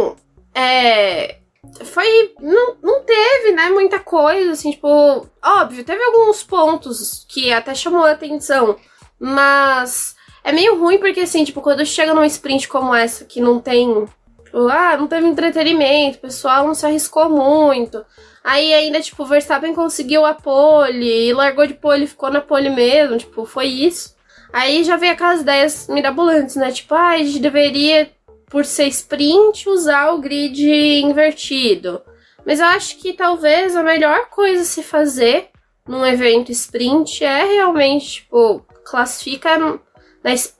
é. Foi. Não, não teve, né, muita coisa, assim, tipo. Óbvio, teve alguns pontos que até chamou a atenção, mas. É meio ruim porque, assim, tipo, quando chega numa sprint como essa, que não tem. Tipo, ah, não teve entretenimento, o pessoal não se arriscou muito. Aí ainda, tipo, o Verstappen conseguiu a pole e largou de pole e ficou na pole mesmo, tipo, foi isso. Aí já veio aquelas ideias mirabolantes, né? Tipo, ah, a gente deveria por ser sprint, usar o grid invertido. Mas eu acho que talvez a melhor coisa a se fazer num evento sprint é realmente, tipo, classifica na,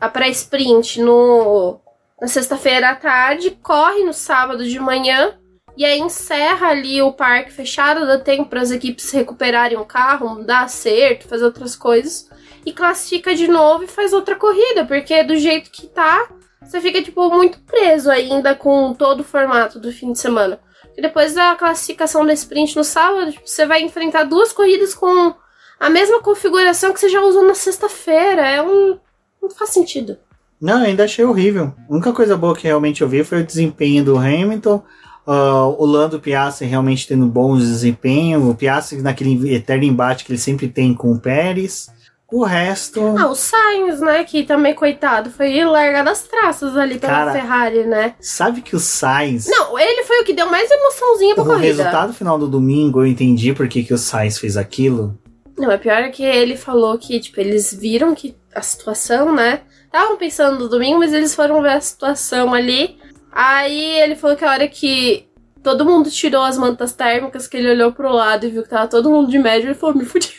a pré-sprint no, na sexta-feira à tarde, corre no sábado de manhã E aí encerra ali o parque fechado, dá tempo para as equipes recuperarem o carro, dar acerto, fazer outras coisas. E classifica de novo e faz outra corrida, porque do jeito que tá, você fica, tipo, muito preso ainda com todo o formato do fim de semana. E depois da classificação da sprint no sábado, tipo, você vai enfrentar duas corridas com a mesma configuração que você já usou na sexta-feira. É um. Não faz sentido. Não, ainda achei horrível. A única coisa boa que realmente eu vi foi o desempenho do Hamilton. Uh, o Lando Piastri realmente tendo bons desempenho. O Piastri naquele eterno embate que ele sempre tem com o Pérez. O resto. Ah, o Sainz, né? Que também, coitado, foi largar das traças ali pela Cara, Ferrari, né? Sabe que o Sainz. Não, ele foi o que deu mais emoçãozinha pra o corrida. resultado final do domingo eu entendi por que, que o Sainz fez aquilo. Não, é pior que ele falou que, tipo, eles viram que a situação, né? Estavam pensando no domingo, mas eles foram ver a situação ali. Aí ele falou que a hora que todo mundo tirou as mantas térmicas, que ele olhou pro lado e viu que tava todo mundo de médio, ele falou, me fudi.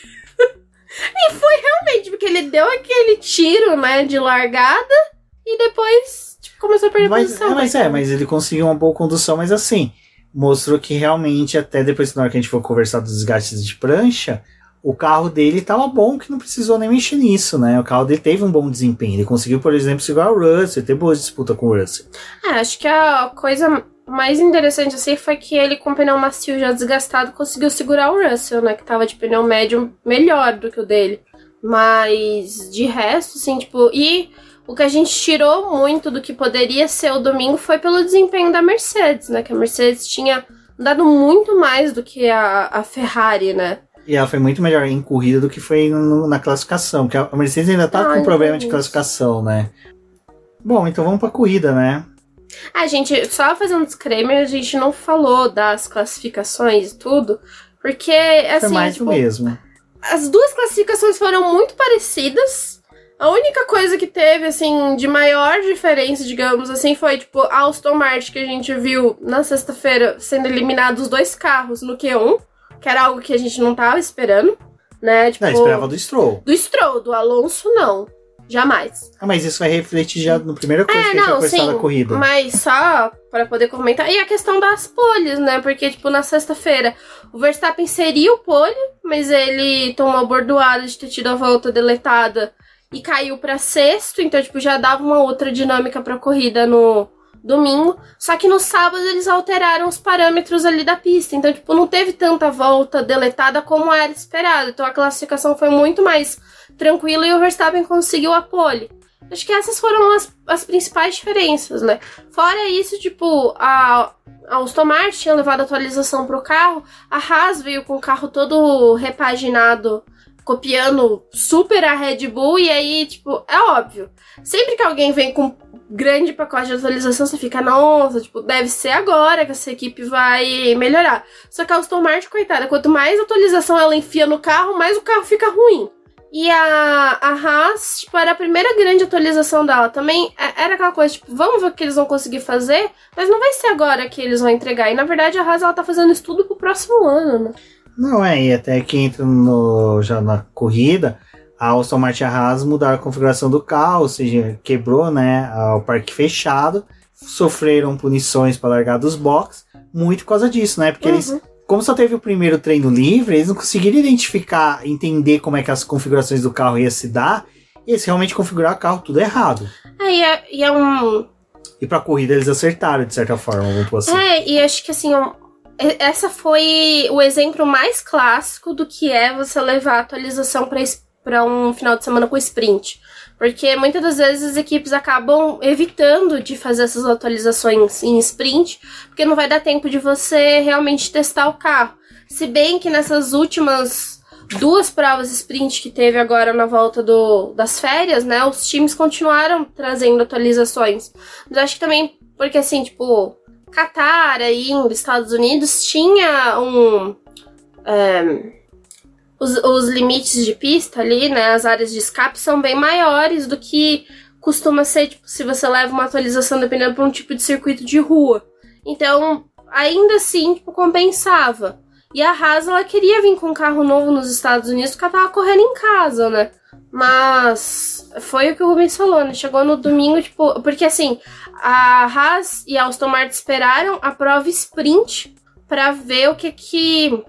E foi realmente, porque ele deu aquele tiro, né, de largada e depois tipo, começou a perder Mas, posição. é, mas é, mas ele conseguiu uma boa condução, mas assim, mostrou que realmente, até depois na hora que a gente for conversar dos desgastes de prancha, o carro dele tava bom, que não precisou nem mexer nisso, né? O carro dele teve um bom desempenho. Ele conseguiu, por exemplo, segurar o Russell, ter boas disputas com o Russell. É, acho que a coisa mais interessante assim foi que ele com o pneu macio já desgastado conseguiu segurar o Russell, né? Que tava de pneu médio melhor do que o dele. Mas de resto, assim, tipo, e o que a gente tirou muito do que poderia ser o domingo foi pelo desempenho da Mercedes, né? Que a Mercedes tinha dado muito mais do que a, a Ferrari, né? E ela foi muito melhor em corrida do que foi no- na classificação, porque a Mercedes ainda tá Ah, com problema de classificação, né? Bom, então vamos pra corrida, né? A gente, só fazendo um disclaimer, a gente não falou das classificações e tudo, porque, Foi assim, mais tipo, do mesmo. as duas classificações foram muito parecidas. A única coisa que teve, assim, de maior diferença, digamos assim, foi, tipo, a Aston Martin, que a gente viu na sexta-feira sendo eliminados os dois carros no Q1, que era algo que a gente não tava esperando, né? Tipo, Não, esperava do Stroll. do Stroll, do Alonso, não. Jamais. Ah, mas isso vai refletir já no primeira coisa É, que a gente vai não, sim. da corrida. Mas só para poder comentar. E a questão das poles, né? Porque, tipo, na sexta-feira o Verstappen seria o pole, mas ele tomou bordoada de ter tido a volta deletada e caiu para sexto. Então, tipo, já dava uma outra dinâmica pra corrida no domingo. Só que no sábado eles alteraram os parâmetros ali da pista. Então, tipo, não teve tanta volta deletada como era esperado. Então a classificação foi muito mais tranquila e o Verstappen conseguiu a pole. Acho que essas foram as, as principais diferenças, né? Fora isso, tipo, a, a Aston Martin tinha levado atualização pro carro, a Haas veio com o carro todo repaginado, copiando super a Red Bull, e aí, tipo, é óbvio. Sempre que alguém vem com grande pacote de atualização, você fica, nossa, tipo, deve ser agora que essa equipe vai melhorar. Só que a Aston Martin, coitada, quanto mais atualização ela enfia no carro, mais o carro fica ruim. E a, a Haas, tipo, era a primeira grande atualização dela. Também é- era aquela coisa, tipo, vamos ver o que eles vão conseguir fazer, mas não vai ser agora que eles vão entregar. E na verdade a Haas ela tá fazendo isso tudo pro próximo ano, né? Não, é, e até que entra no, já na corrida, a Aston Martin Haas mudaram a configuração do carro, ou seja, quebrou, né, o parque fechado, sofreram punições para largar dos boxes, muito por causa disso, né, porque eles, Uhum. como só teve o primeiro treino livre, eles não conseguiram identificar, entender como é que as configurações do carro ia se dar, e eles realmente configuraram o carro tudo errado. É, e é, e é um, E pra corrida eles acertaram, de certa forma, vamos pôr assim. É, e acho que assim, essa foi o exemplo mais clássico do que é você levar a atualização para um final de semana com sprint. Porque muitas das vezes as equipes acabam evitando de fazer essas atualizações em sprint, porque não vai dar tempo de você realmente testar o carro. Se bem que nessas últimas duas provas sprint que teve agora na volta do, das férias, né, os times continuaram trazendo atualizações. Mas acho que também porque assim, tipo, Catar ainda, Estados Unidos, tinha um. é, os, os limites de pista ali, né? As áreas de escape são bem maiores do que costuma ser, tipo, se você leva uma atualização dependendo para um tipo de circuito de rua. Então, ainda assim, tipo, compensava. E a Haas, ela queria vir com um carro novo nos Estados Unidos porque ela tava correndo em casa, né? Mas foi o que o Rubens falou, né? Chegou no domingo, tipo. Porque assim, a Haas e a Aston Martin esperaram a prova sprint para ver o que que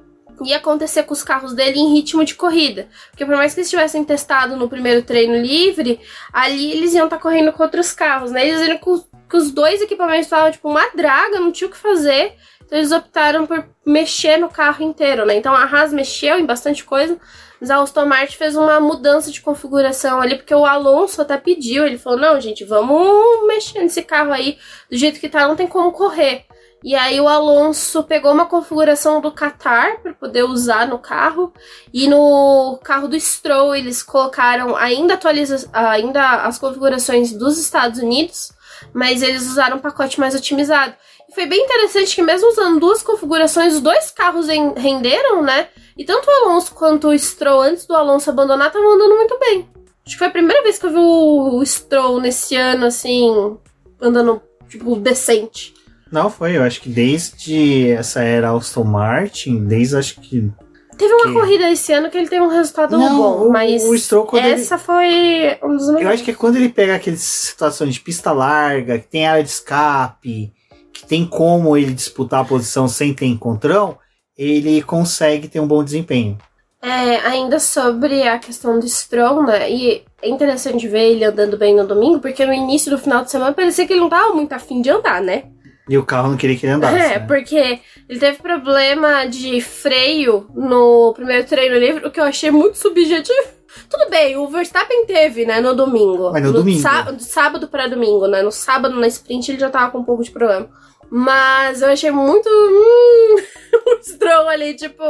ia acontecer com os carros dele em ritmo de corrida. Porque por mais que eles tivessem testado no primeiro treino livre, ali eles iam estar tá correndo com outros carros, né? Eles viram que, os dois equipamentos estavam, tipo, uma draga, não tinha o que fazer. Então eles optaram por mexer no carro inteiro, né? Então a Haas mexeu em bastante coisa, Aston Martin fez uma mudança de configuração ali, porque o Alonso até pediu, ele falou, não, gente, vamos mexer nesse carro aí, do jeito que tá, não tem como correr. E aí o Alonso pegou uma configuração do Qatar para poder usar no carro e no carro do Stroll eles colocaram ainda atualiza ainda as configurações dos Estados Unidos, mas eles usaram um pacote mais otimizado. E foi bem interessante que mesmo usando duas configurações, os dois carros renderam, né? E tanto o Alonso quanto o Stroll antes do Alonso abandonar estavam andando muito bem. Acho que foi a primeira vez que eu vi o Stroll nesse ano assim andando tipo decente. Não, foi. Eu acho que desde essa era Aston Martin, desde acho que. Teve uma que... corrida esse ano que ele teve um resultado não, bom, mas o Stroll, essa ele... foi um dos melhores. Eu acho que é quando ele pega aquelas situações de pista larga, que tem área de escape, que tem como ele disputar a posição sem ter encontrão, ele consegue ter um bom desempenho. É, ainda sobre a questão do Stroll, né? E é interessante ver ele andando bem no domingo, porque no início do final de semana parecia que ele não tava muito afim de andar, né? E o carro não queria que ele andasse. É, né? porque ele teve problema de freio no primeiro treino livre, o que eu achei muito subjetivo. Tudo bem, o Verstappen teve, né, no domingo. Mas no, no domingo. Sá sábado para domingo, né? No sábado, na sprint, ele já tava com um pouco de problema. Mas eu achei muito. Hum, Stroll ali, tipo,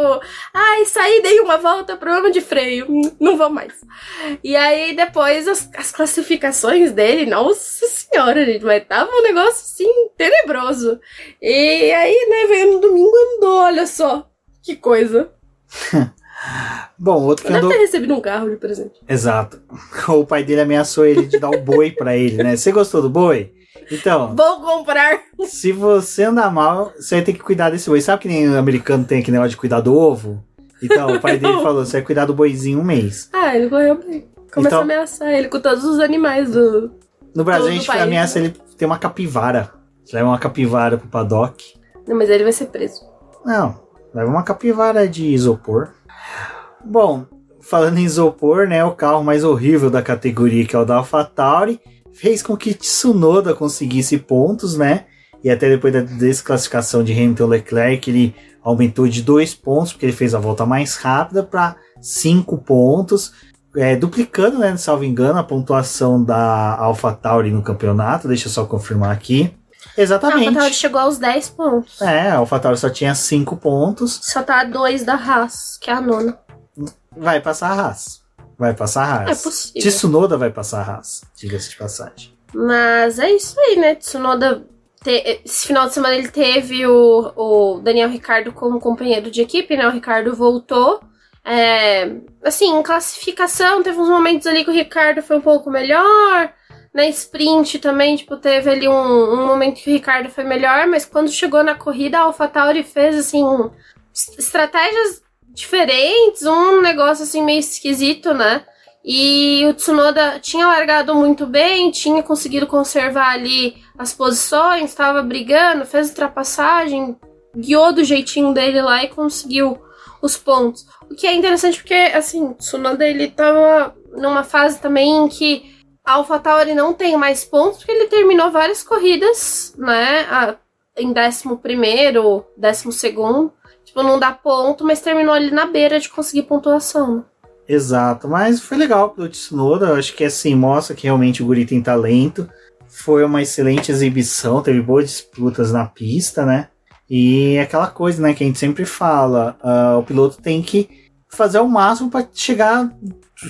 ai, saí, dei uma volta, problema de freio, hum, não vou mais. E aí depois as, as classificações dele, nossa senhora, gente, mas tava um negócio assim, tenebroso. E aí, né, veio no domingo andou, olha só, que coisa. Bom, outro que andou... ter recebido um carro de presente. Exato. O pai dele ameaçou ele de dar o boi para ele, né? Você gostou do boi? Então. Vou comprar. Se você andar mal, você vai ter que cuidar desse boi. Sabe que nem o americano tem aquele negócio de cuidar do ovo? Então, o pai dele falou: você vai cuidar do boizinho um mês. Ah, ele correu bem. Começa então, a ameaçar ele com todos os animais do. No Brasil, a gente país, ameaça né? ele ter uma capivara. Leva uma capivara pro paddock. Não, mas ele vai ser preso. Não, leva uma capivara de isopor. Bom, falando em isopor, né? O carro mais horrível da categoria, que é o da AlphaTauri fez com que Tsunoda conseguisse pontos, né? E até depois da desclassificação de Hamilton Leclerc, ele aumentou de dois pontos, porque ele fez a volta mais rápida, para cinco pontos, é, duplicando, né, salvo engano, a pontuação da AlphaTauri no campeonato. Deixa eu só confirmar aqui. Exatamente. A AlphaTauri chegou aos 10 pontos. É, a AlphaTauri só tinha 5 pontos. Só tá a 2 da Haas, que é a nona. Vai passar a Haas vai passar a Haas. É possível. Tsunoda vai passar a Haas, diga-se de passagem. Mas é isso aí, né? Tsunoda, te... esse final de semana ele teve o, o Daniel Ricardo como companheiro de equipe, né? O Ricardo voltou. É... Assim, em classificação, teve uns momentos ali que o Ricardo foi um pouco melhor. Na sprint também, tipo, teve ali um, um momento que o Ricardo foi melhor, mas quando chegou na corrida, a AlphaTauri fez, assim, estratégias diferentes, um negócio assim meio esquisito, né? E o Tsunoda tinha largado muito bem, tinha conseguido conservar ali as posições, estava brigando, fez ultrapassagem, guiou do jeitinho dele lá e conseguiu os pontos. O que é interessante porque, assim, o Tsunoda ele tava numa fase também em que a AlphaTauri não tem mais pontos, porque ele terminou várias corridas, né, a, em 11 primeiro, 12 segundo, Tipo, não dá ponto, mas terminou ali na beira de conseguir pontuação. Exato, mas foi legal pro Tsunoda. Acho que assim, mostra que realmente o Guri tem talento. Foi uma excelente exibição, teve boas disputas na pista, né? E é aquela coisa, né, que a gente sempre fala: uh, o piloto tem que fazer o máximo para chegar,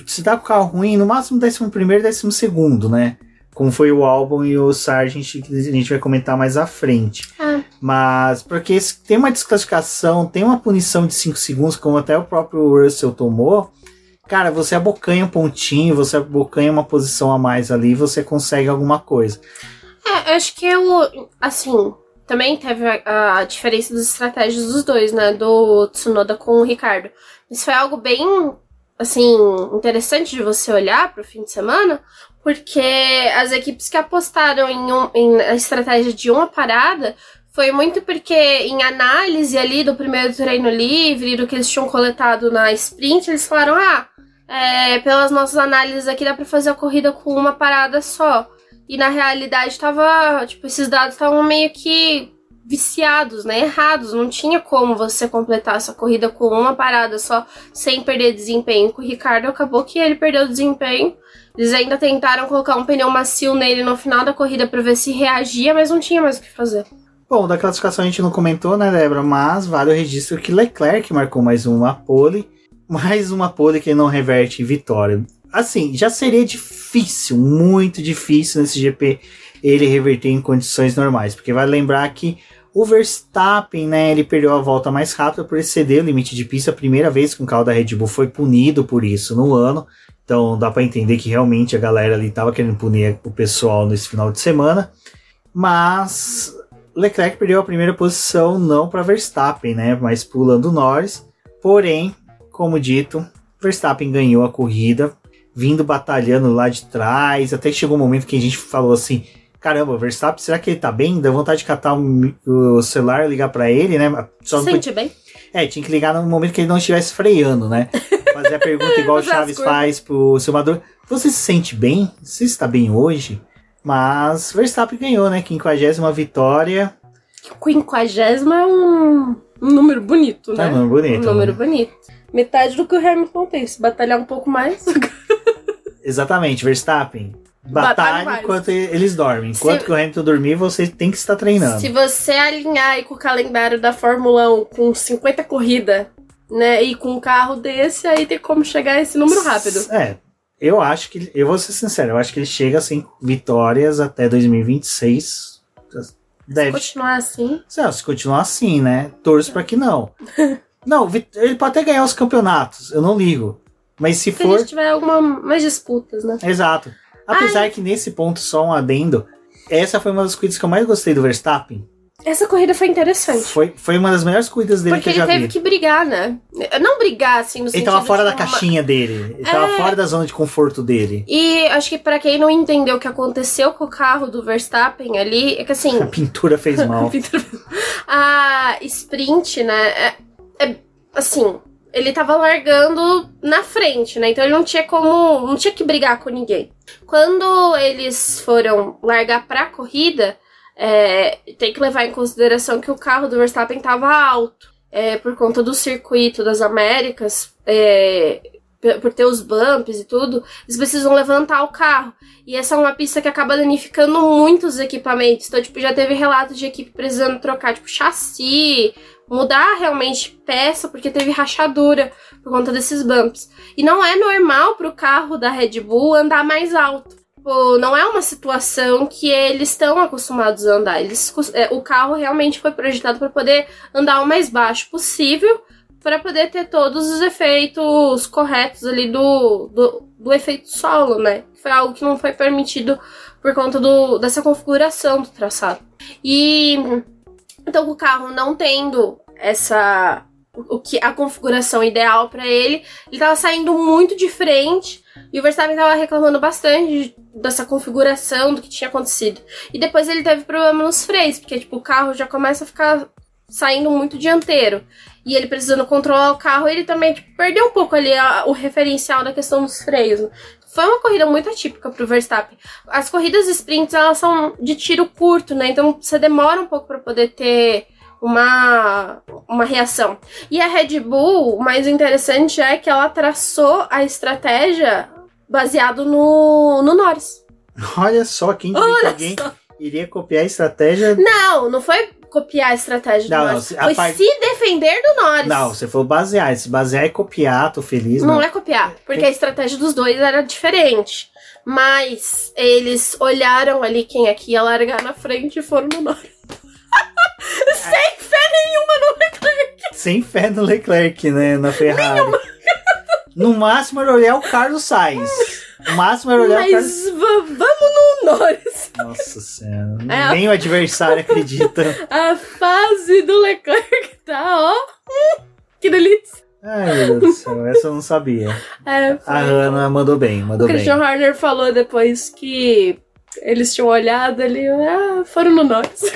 se dá com o carro ruim, no máximo 11 primeiro, 12 segundo, né? Como foi o álbum e o Sargent, que a gente vai comentar mais à frente. Ah. Mas, porque tem uma desclassificação, tem uma punição de 5 segundos, como até o próprio Russell tomou, cara, você abocanha um pontinho, você abocanha uma posição a mais ali, você consegue alguma coisa. É, acho que eu, assim, também teve a, a, diferença das estratégias dos dois, né? Do Tsunoda com o Ricardo. Isso foi algo bem assim, interessante de você olhar para o fim de semana, porque as equipes que apostaram em, um, em a estratégia de uma parada foi muito porque em análise ali do primeiro treino livre, do que eles tinham coletado na sprint, eles falaram: ah, é, pelas nossas análises aqui dá para fazer a corrida com uma parada só. E na realidade tava, tipo, esses dados estavam meio que viciados, né? Errados. Não tinha como você completar essa corrida com uma parada só sem perder desempenho. Com o Ricardo acabou que ele perdeu desempenho. Eles ainda tentaram colocar um pneu macio nele no final da corrida para ver se reagia, mas não tinha mais o que fazer. Bom, da classificação a gente não comentou, né, Débora? Mas vale o registro que Leclerc marcou mais uma pole. Mais uma pole que não reverte vitória. Assim, já seria difícil, muito difícil nesse GP ele reverter em condições normais. Porque vai lembrar que o Verstappen, né, ele perdeu a volta mais rápida por exceder o limite de pista. A primeira vez que um carro da Red Bull foi punido por isso no ano. Então dá para entender que realmente a galera ali tava querendo punir o pessoal nesse final de semana. Mas Leclerc perdeu a primeira posição não para Verstappen, né? Mas pulando Norris. Porém, como dito, Verstappen ganhou a corrida, vindo batalhando lá de trás. Até chegou um momento que a gente falou assim: caramba, Verstappen, será que ele tá bem? Dá vontade de catar o, celular e ligar para ele, né? Só Sente bem? É, tinha que ligar no momento que ele não estivesse freando, né? Fazer a pergunta igual o Chaves faz pro Silvador: Você se sente bem? Você está bem hoje? Mas Verstappen ganhou, né? 50 vitória. 50 é um, um número bonito, né? É um número bonito. Um número bonito. Metade do que o Hamilton tem. Se batalhar um pouco mais. Exatamente, Verstappen. Batalha enquanto eles dormem. Enquanto Se... que o Hamilton dormir, você tem que estar treinando. Se você alinhar aí com o calendário da Fórmula 1 com 50 corridas, né? E com um carro desse, aí tem como chegar a esse número rápido. É, eu acho que. Eu vou ser sincero, eu acho que ele chega assim, vitórias até 2026. Deve. Se continuar assim. Se, se continuar assim, né? Torço pra que não. não, ele pode até ganhar os campeonatos, eu não ligo. Mas se, se for. Se tiver alguma mais disputas, né? Exato. Apesar Ai. que nesse ponto, só um adendo, essa foi uma das coisas que eu mais gostei do Verstappen. Essa corrida foi interessante. Foi, foi uma das melhores corridas dele Porque que eu já vi. Porque ele teve que brigar, né? Não brigar, assim, no ele tava fora da caixinha dele. Ele é... tava fora da zona de conforto dele. E acho que para quem não entendeu o que aconteceu com o carro do Verstappen ali, é que assim... A pintura fez mal. a, pintura... a sprint, né? É, é, assim, ele tava largando na frente, né? Então ele não tinha como... Não tinha que brigar com ninguém. Quando eles foram largar pra corrida é, tem que levar em consideração que o carro do Verstappen estava alto. É, por conta do circuito das Américas, é, por ter os bumps e tudo, eles precisam levantar o carro. E essa é uma pista que acaba danificando muitos equipamentos. Então, tipo, já teve relatos de equipe precisando trocar, tipo, chassi, mudar realmente peça, porque teve rachadura por conta desses bumps. E não é normal para o carro da Red Bull andar mais alto. Tipo, não é uma situação que eles estão acostumados a andar. Eles, é, o carro realmente foi projetado para poder andar o mais baixo possível, para poder ter todos os efeitos corretos ali do, do, do efeito solo, né? Foi algo que não foi permitido por conta do, dessa configuração do traçado. E então o carro não tendo essa o que a configuração ideal para ele, ele estava saindo muito de frente e o Verstappen estava reclamando bastante dessa configuração do que tinha acontecido. E depois ele teve problema nos freios, porque tipo, o carro já começa a ficar saindo muito dianteiro. E ele precisando controlar o carro, ele também tipo, perdeu um pouco ali a, o referencial da questão dos freios. Foi uma corrida muito atípica pro Verstappen. As corridas sprints, elas são de tiro curto, né? Então você demora um pouco para poder ter uma, uma reação. E a Red Bull, o mais interessante é que ela traçou a estratégia baseado no, no Norris. Olha só, quem diria que alguém só. iria copiar a estratégia. Não, não foi copiar a estratégia não, do Norris. Foi part... se defender do Norris. Não, você falou basear. Se basear e copiar, tô feliz. Não, não é copiar, porque a estratégia dos dois era diferente. Mas eles olharam ali quem é que ia largar na frente e foram no Norris. Sem fé nenhuma no Leclerc. Sem fé no Leclerc, né? Na Ferrari. Nenhuma. No máximo era olhar o Carlos Sainz. O máximo era olhar Mas o Carlos... vamos no Norris. Nossa senhora. É Nem a... o adversário acredita. A fase do Leclerc tá, ó. Que delícia. Ai, meu Deus do céu, essa eu não sabia. É, foi. A Hannah mandou bem, O mandou bem. Christian Horner falou depois que eles tinham olhado ali, ah, foram no Norris.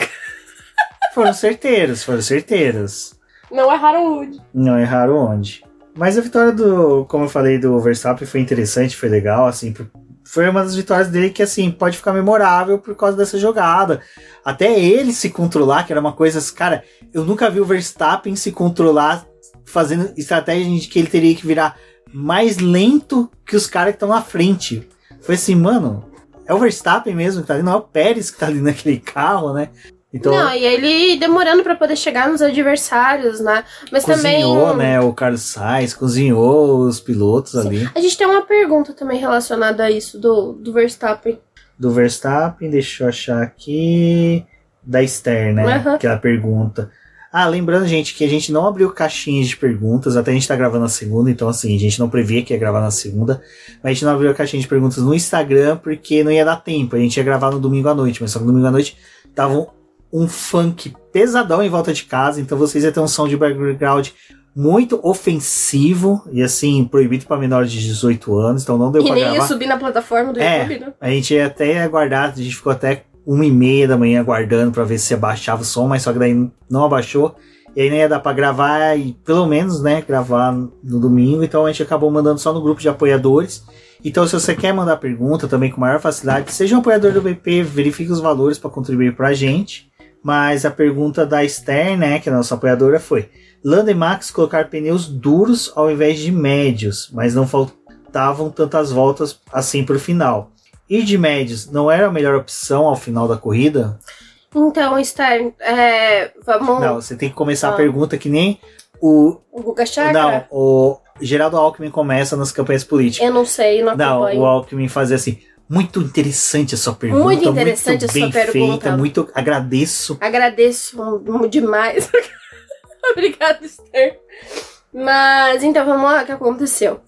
Foram certeiros, foram certeiros. Não erraram onde. Não erraram onde. Mas a vitória do, como eu falei, do Verstappen foi interessante, foi legal, assim, foi uma das vitórias dele que, assim, pode ficar memorável por causa dessa jogada. Até ele se controlar, que era uma coisa, cara, eu nunca vi o Verstappen se controlar fazendo estratégia de que ele teria que virar mais lento que os caras que estão na frente. Foi assim, mano, é o Verstappen mesmo que tá ali, não é o Pérez que tá ali naquele carro, né? Então, Não, e ele demorando pra poder chegar nos adversários, né? Mas cozinhou, também. né, o Carlos Sainz, cozinhou os pilotos ali. A gente tem uma pergunta também relacionada a isso do, do Verstappen. Do Verstappen, deixa eu achar aqui. Da Esther, né? Aham. Que ela pergunta. Ah, lembrando, gente, que a gente não abriu caixinhas de perguntas, até a gente tá gravando na segunda, então assim, a gente não previa que ia gravar na segunda, mas a gente não abriu a caixinha de perguntas no Instagram porque não ia dar tempo, a gente ia gravar no domingo à noite, mas só que no domingo à noite tava um, funk pesadão em volta de casa, então vocês iam ter um som de background muito ofensivo e assim, proibido para menores de 18 anos, então não deu e pra nem gravar. ia subir na plataforma do É. YouTube, né? A gente ia até aguardar, a gente ficou até uma e meia da manhã aguardando pra ver se abaixava o som, mas só que daí não abaixou. E aí não ia dar pra gravar e pelo menos, né, gravar no domingo. Então a gente acabou mandando só no grupo de apoiadores. Então se você quer mandar pergunta também com maior facilidade, seja um apoiador do BP, verifique os valores pra contribuir pra gente. Mas a pergunta da Esther, né, que é a nossa apoiadora, foi: Landa e Max colocar pneus duros ao invés de médios, mas não faltavam tantas voltas assim pro final. Ir de médios não era a melhor opção ao final da corrida? Então, Esther, é, vamos. Não, você tem que começar a Ah. pergunta que nem o. O Guga Chakra? Não, o Geraldo Alckmin começa nas campanhas políticas. Eu não sei, não Não, acompanho. o Alckmin fazia assim. Muito interessante a sua pergunta. Muito interessante a sua bem pergunta. feita, muito agradeço. Agradeço demais. Obrigada, Esther. Mas então vamos lá, o que aconteceu?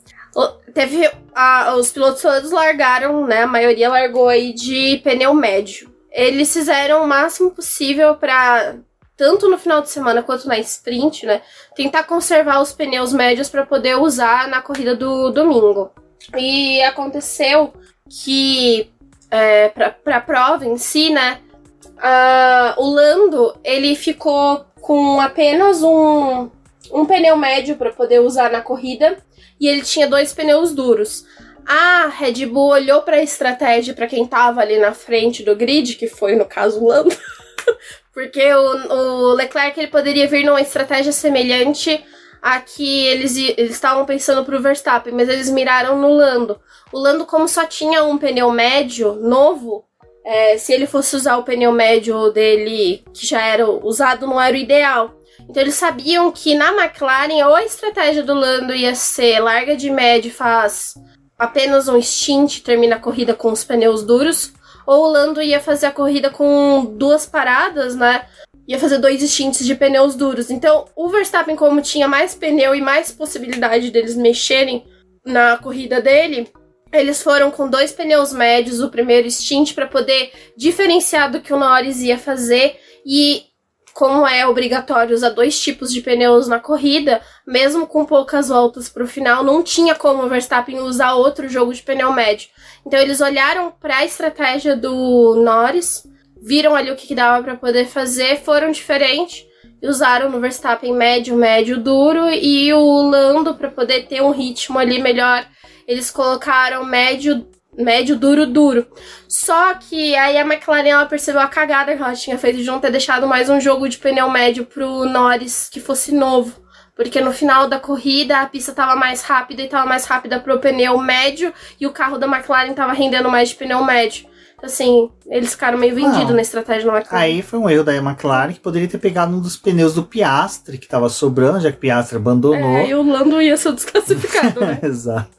Teve. a- os pilotos todos largaram, né? A maioria largou aí de pneu médio. Eles fizeram o máximo possível pra, tanto no final de semana quanto na sprint, né? Tentar conservar os pneus médios para poder usar na corrida do domingo. E aconteceu que é, pra, pra prova em si, né? ah, o Lando ele ficou com apenas um, um pneu médio para poder usar na corrida e ele tinha dois pneus duros. A Red Bull olhou para a estratégia para quem tava ali na frente do grid, que foi no caso o Lando, porque o, o Leclerc ele poderia vir numa estratégia semelhante a que eles estavam pensando pro Verstappen, mas eles miraram no Lando. O Lando, como só tinha um pneu médio novo, é, se ele fosse usar o pneu médio dele, que já era usado, não era o ideal. Então eles sabiam que na McLaren ou a estratégia do Lando ia ser larga de médio faz apenas um stint, termina a corrida com os pneus duros, ou o Lando ia fazer a corrida com duas paradas, né? Ia fazer dois stints de pneus duros. Então o Verstappen, como tinha mais pneu e mais possibilidade deles mexerem na corrida dele, eles foram com dois pneus médios, o primeiro stint, para poder diferenciar do que o Norris ia fazer. E como é obrigatório usar dois tipos de pneus na corrida, mesmo com poucas voltas para o final, não tinha como o Verstappen usar outro jogo de pneu médio. Então eles olharam para a estratégia do Norris, viram ali o que, que dava para poder fazer, foram diferentes e usaram no Verstappen médio, médio, duro e o Lando para poder ter um ritmo ali melhor eles colocaram médio, médio, duro, duro. Só que aí a McLaren ela percebeu a cagada que ela tinha feito de não ter deixado mais um jogo de pneu médio pro Norris que fosse novo. Porque no final da corrida a pista estava mais rápida e estava mais rápida pro pneu médio e o carro da McLaren estava rendendo mais de pneu médio. Assim, eles ficaram meio vendidos Não. na estratégia da McLaren. Aí foi um erro da McLaren que poderia ter pegado um dos pneus do Piastre, que tava sobrando, já que o Piastre abandonou. É, e o Lando ia ser desclassificado, né? Exato.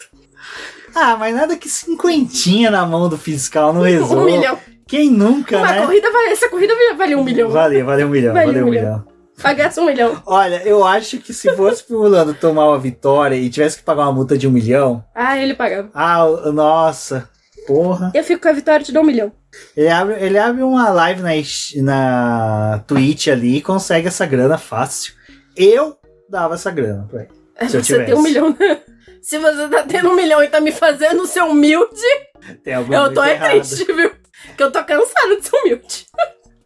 Ah, mas nada que cinquentinha na mão do fiscal não um resolve. milhão. Quem nunca, Uma né? corrida vale, essa corrida vale um milhão. Valeu, valeu um milhão, Vale valeu um um milhão. milhão. Pagasse um milhão. Olha, eu acho que se fosse pro Lando tomar uma vitória e tivesse que pagar uma multa de um milhão, Ah, ele pagava. ah, nossa, porra. Eu fico com a vitória e te dou um milhão. Ele abre, ele abre uma live na, na Twitch ali e consegue essa grana fácil. Eu dava essa grana pra ele. É, Se eu você tivesse. tem um milhão. né? Se você tá tendo um milhão e tá me fazendo ser humilde, eu tô é triste, viu? Que eu tô cansada de ser humilde.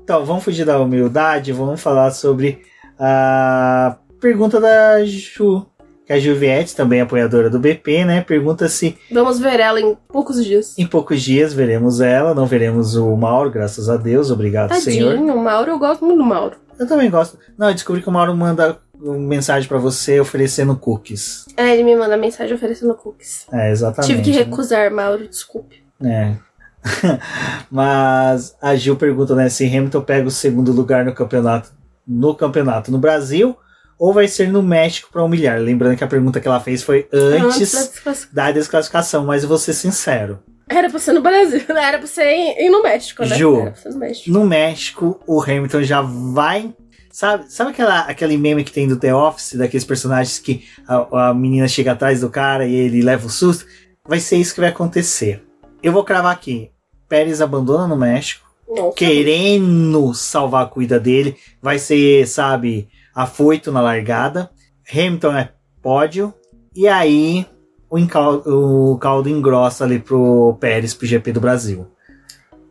Então, vamos fugir da humildade, vamos falar sobre a pergunta da Ju. Que a Juviette, também apoiadora do BP, né? Pergunta se Vamos ver ela em poucos dias. em poucos dias veremos ela, não veremos o Mauro, graças a Deus, obrigado, Senhor. Tadinho, o Mauro, eu gosto muito do Mauro. Eu também gosto. Não, eu descobri que o Mauro manda mensagem pra você oferecendo cookies. É, ele me manda mensagem oferecendo cookies. É, exatamente. Tive que né? recusar, Mauro, desculpe. É. Mas a Gil pergunta, né, se Hamilton pega o segundo lugar no campeonato no campeonato no Brasil ou vai ser no México pra humilhar. Lembrando que a pergunta que ela fez foi antes da desclassificação. da desclassificação, mas eu vou ser sincero. Era pra ser no Brasil, né? Era pra ser em no México, né? Ju. Era pra ser no México. No México, o Hamilton já vai. Sabe, sabe aquela, aquele meme que tem do The Office, daqueles personagens que a, a menina chega atrás do cara e ele leva o susto? Vai ser isso que vai acontecer. Eu vou cravar aqui. Pérez abandona no México. Nossa. querendo salvar a cuida dele, vai ser, sabe, afoito na largada. Hamilton é pódio. E aí o, o caldo engrossa ali pro Pérez pro GP do Brasil.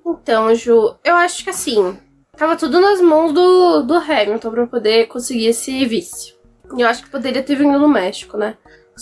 Então, Ju, eu acho que assim, tava tudo nas mãos do, do Hamilton pra poder conseguir esse vice. Eu acho que poderia ter vindo no México, né?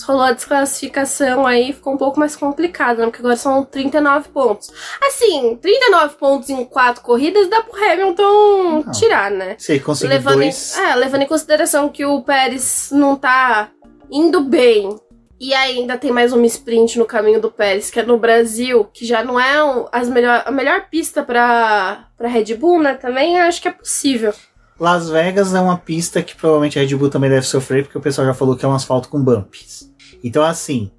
Rolou a desclassificação aí, ficou um pouco mais complicado, né? Porque agora são 39 pontos. Assim, 39 pontos em quatro corridas dá pro Hamilton Não. tirar, né? Se ele conseguir Levando em, dois. é, levando em consideração que o Pérez não tá indo bem. E ainda tem mais uma sprint no caminho do Pérez, que é no Brasil, que já não é um- as melhor, a melhor pista pra Red Bull, né? Também acho que é possível. Las Vegas é uma pista que provavelmente a Red Bull também deve sofrer, porque o pessoal já falou que é um asfalto com bumps. Então, assim,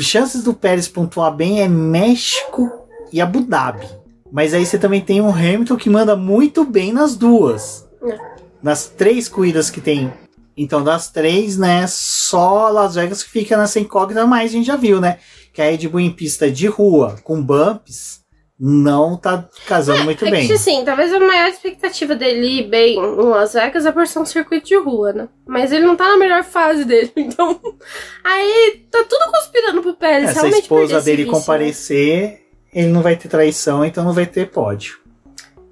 chances do Pérez pontuar bem é México e Abu Dhabi. Mas aí você também tem um Hamilton que manda muito bem nas duas. É. Nas três corridas que tem. Então, das três, né, só Las Vegas que fica nessa incógnita, mas a gente já viu, né? Que a Red Bull em pista de rua, com bumps, não tá casando muito é bem. que, assim, talvez a maior expectativa dele ir bem em Las Vegas é por ser um circuito de rua, né? Mas ele não tá na melhor fase dele, então... Aí tá tudo conspirando pro Pérez É, se a esposa dele né? comparecer, ele não vai ter traição, então não vai ter pódio.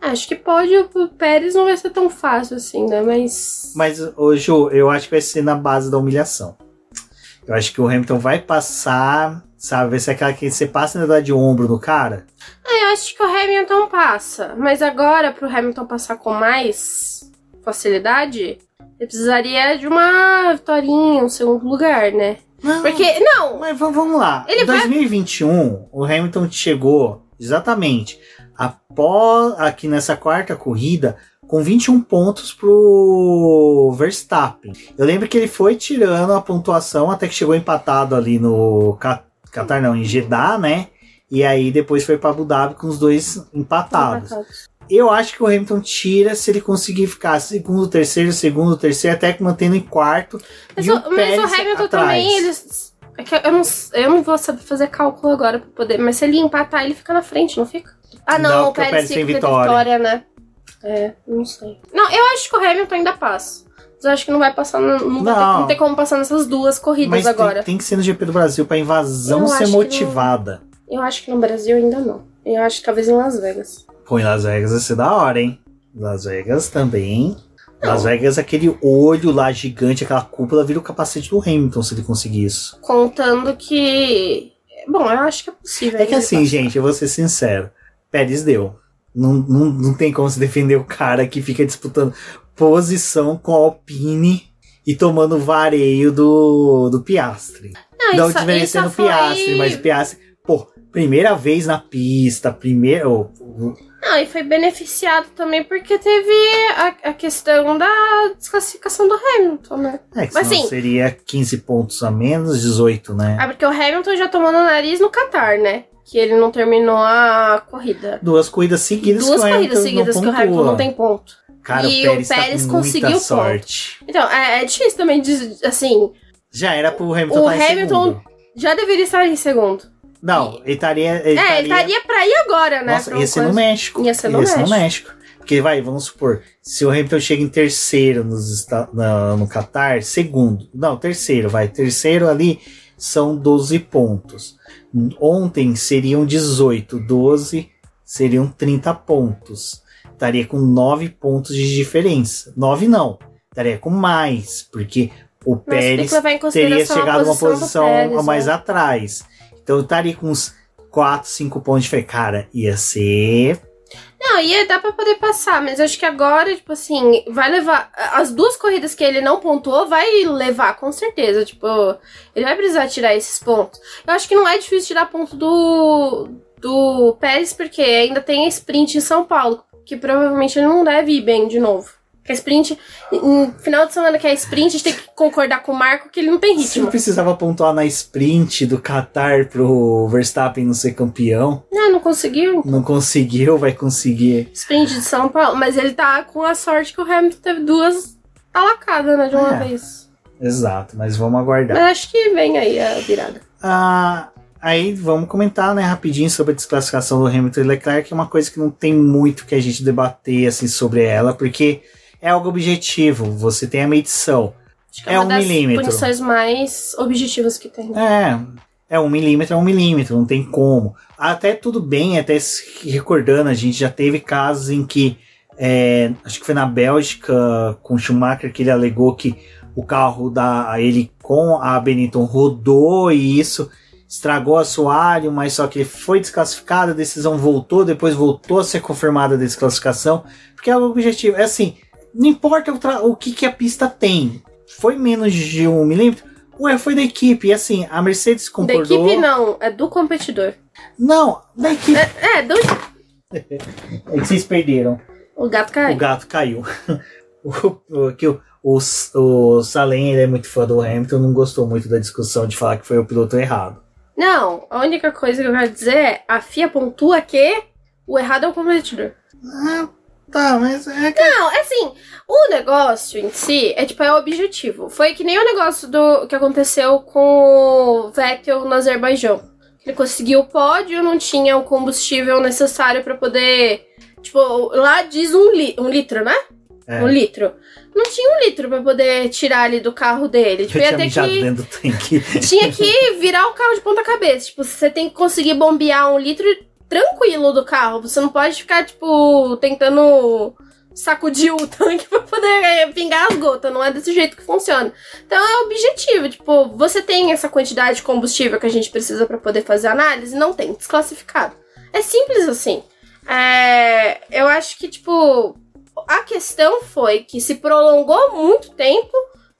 Acho que pode, o Pérez não vai ser tão fácil assim, né? Mas. Mas, ô Ju, eu acho que vai ser na base da humilhação. Eu acho que o Hamilton vai passar, sabe? Vai ser aquela que você passa ainda dá de ombro no cara. Ah, eu acho que o Hamilton passa. Mas agora, pro Hamilton passar com mais facilidade, ele precisaria de uma vitória, um segundo lugar, né? Não, Porque. Não! mas vamos, lá. Ele em vai- 2021, o Hamilton chegou exatamente após aqui nessa quarta corrida com 21 pontos pro Verstappen. Eu lembro que ele foi tirando a pontuação até que chegou empatado ali no Qatar, não, em Jeddah, né? E aí depois foi para Abu Dhabi com os dois empatados. Eu acho que o Hamilton tira se ele conseguir ficar segundo, terceiro, segundo, terceiro, até que mantendo em quarto. Mas, e o, o, mas Pérez o Hamilton atrás. também, eles. é Eu não, eu não vou saber fazer cálculo agora pra poder. Mas se ele empatar, ele fica na frente, não fica? Ah, não, Não, o Pérez, Pérez tem vitória. vitória, né? É, não sei. Não, eu acho que o Hamilton ainda passa. Mas eu acho que não vai passar. Não, não, vai ter, Não. não tem como passar nessas duas corridas Mas tem, agora. tem que ser no GP do Brasil pra invasão Eu ser motivada. Eu acho que no Brasil ainda não. Eu acho que talvez em Las Vegas. Pô, em Las Vegas vai ser da hora, hein? Las Vegas também. Não. Las Vegas, aquele olho lá gigante, aquela cúpula, vira o capacete do Hamilton se ele conseguir isso. Contando que. Bom, eu acho que é possível. É que assim, passar. gente, eu vou ser sincero. Pérez deu. Não, não, não tem como se defender o cara que fica disputando posição com a Alpine e tomando vareio do, do Piastre. Não, Não isso- desmerecendo isso foi- Piastre, mas o Piastre, pô, primeira vez na pista, primeiro. Não, e foi beneficiado também porque teve a, a questão da desclassificação do Hamilton, né? É, que Mas assim- seria 15 pontos a menos, 18, né? Ah, porque o Hamilton já tomou no nariz no Qatar, né? Que ele não terminou a corrida. Duas corridas seguidas Duas que corridas seguidas que o Hamilton não tem ponto. Cara, E o o Pérez, Pérez tá conseguiu muita ponto. sorte. Então, é, é difícil também, de, assim, Já era pro Hamilton O em Hamilton- já deveria estar em segundo. Não, ele estaria... Ele é, ele estaria pra ir agora, né? Nossa, ia ser no coisa. México. Ia ser no México. Porque Porque vai, vamos supor, se o Hamilton chega em terceiro nos, na- no Qatar, segundo. Não, terceiro, vai. Terceiro ali são 12 pontos. Ontem seriam 18, 12 seriam 30 pontos. Estaria com 9 pontos de diferença. 9 não, estaria com mais, porque o Mas Pérez teria consideração a chegado uma posição Pérez, mais né? atrás. Então eu estaria com uns 4, 5 pontos de diferença. Cara, ia ser. Não, ia dar pra poder passar, mas acho que agora, tipo assim, vai levar. As duas corridas que ele não pontuou, vai levar, com certeza. Tipo, ele vai precisar tirar esses pontos. Eu acho que não é difícil tirar ponto do, do Pérez, porque ainda tem a sprint em São Paulo, que provavelmente ele não deve ir bem de novo. Que a sprint, no final de semana que é a sprint, a gente tem que concordar com o Marco que ele não tem não ritmo. precisava pontuar na sprint do Qatar pro Verstappen não ser campeão, Ah, não conseguiu. não conseguiu, vai conseguir. Sprint de São Paulo, mas ele tá com a sorte que o Hamilton teve duas talacadas, né, de uma É. vez. Exato, mas vamos aguardar. Mas acho que vem aí a virada. Ah, aí vamos comentar, né, rapidinho sobre a desclassificação do Hamilton e Leclerc, que é uma coisa que não tem muito que a gente debater assim sobre ela, porque é algo objetivo. Você tem a medição. Acho que É é, uma um das milímetro. punições mais objetivas que tem. É, é um milímetro, é um milímetro, não tem como. Até tudo bem, até se recordando, a gente já teve casos em que, é, acho que foi na Bélgica, com Schumacher, que ele alegou que o carro da ele com a Benetton rodou e isso estragou o assoalho, mas só que ele foi desclassificado, a decisão voltou, depois voltou a ser confirmada a desclassificação, porque é o objetivo. É assim, não importa o, o que, que a pista tem, foi menos de um milímetro, Ué, foi da equipe. E assim, a Mercedes Da concordou. equipe não, é do competidor. Não, da equipe. É, do. É que vocês perderam. O gato cai. O gato caiu. o, o, que o, o, o Salem ele é muito fã do Hamilton, não gostou muito da discussão de falar que foi o piloto errado. Não, a única coisa que eu quero dizer é: a FIA pontua que o errado é o competidor. Ah, tá, mas é que. Não, é assim, o negócio em si é tipo, é objetivo. Foi que nem o negócio do que aconteceu com o Vettel no Azerbaijão. Ele conseguiu o pódio, não tinha o combustível necessário pra poder. Tipo, lá diz um, li um litro, né? É, Um litro. Não tinha um litro pra poder tirar ali do carro dele. Tipo, ia tinha ter que. dentro do tanque. Tinha que virar o carro de ponta cabeça. Tipo, você tem que conseguir bombear um litro tranquilo do carro. Você não pode ficar, tipo, tentando sacudir o tanque pra poder é, pingar as gotas. Não é desse jeito que funciona. Então é objetivo. Tipo, você tem essa quantidade de combustível que a gente precisa pra poder fazer análise? Não tem, desclassificado. É simples assim. É, eu acho que, tipo, a questão foi que se prolongou muito tempo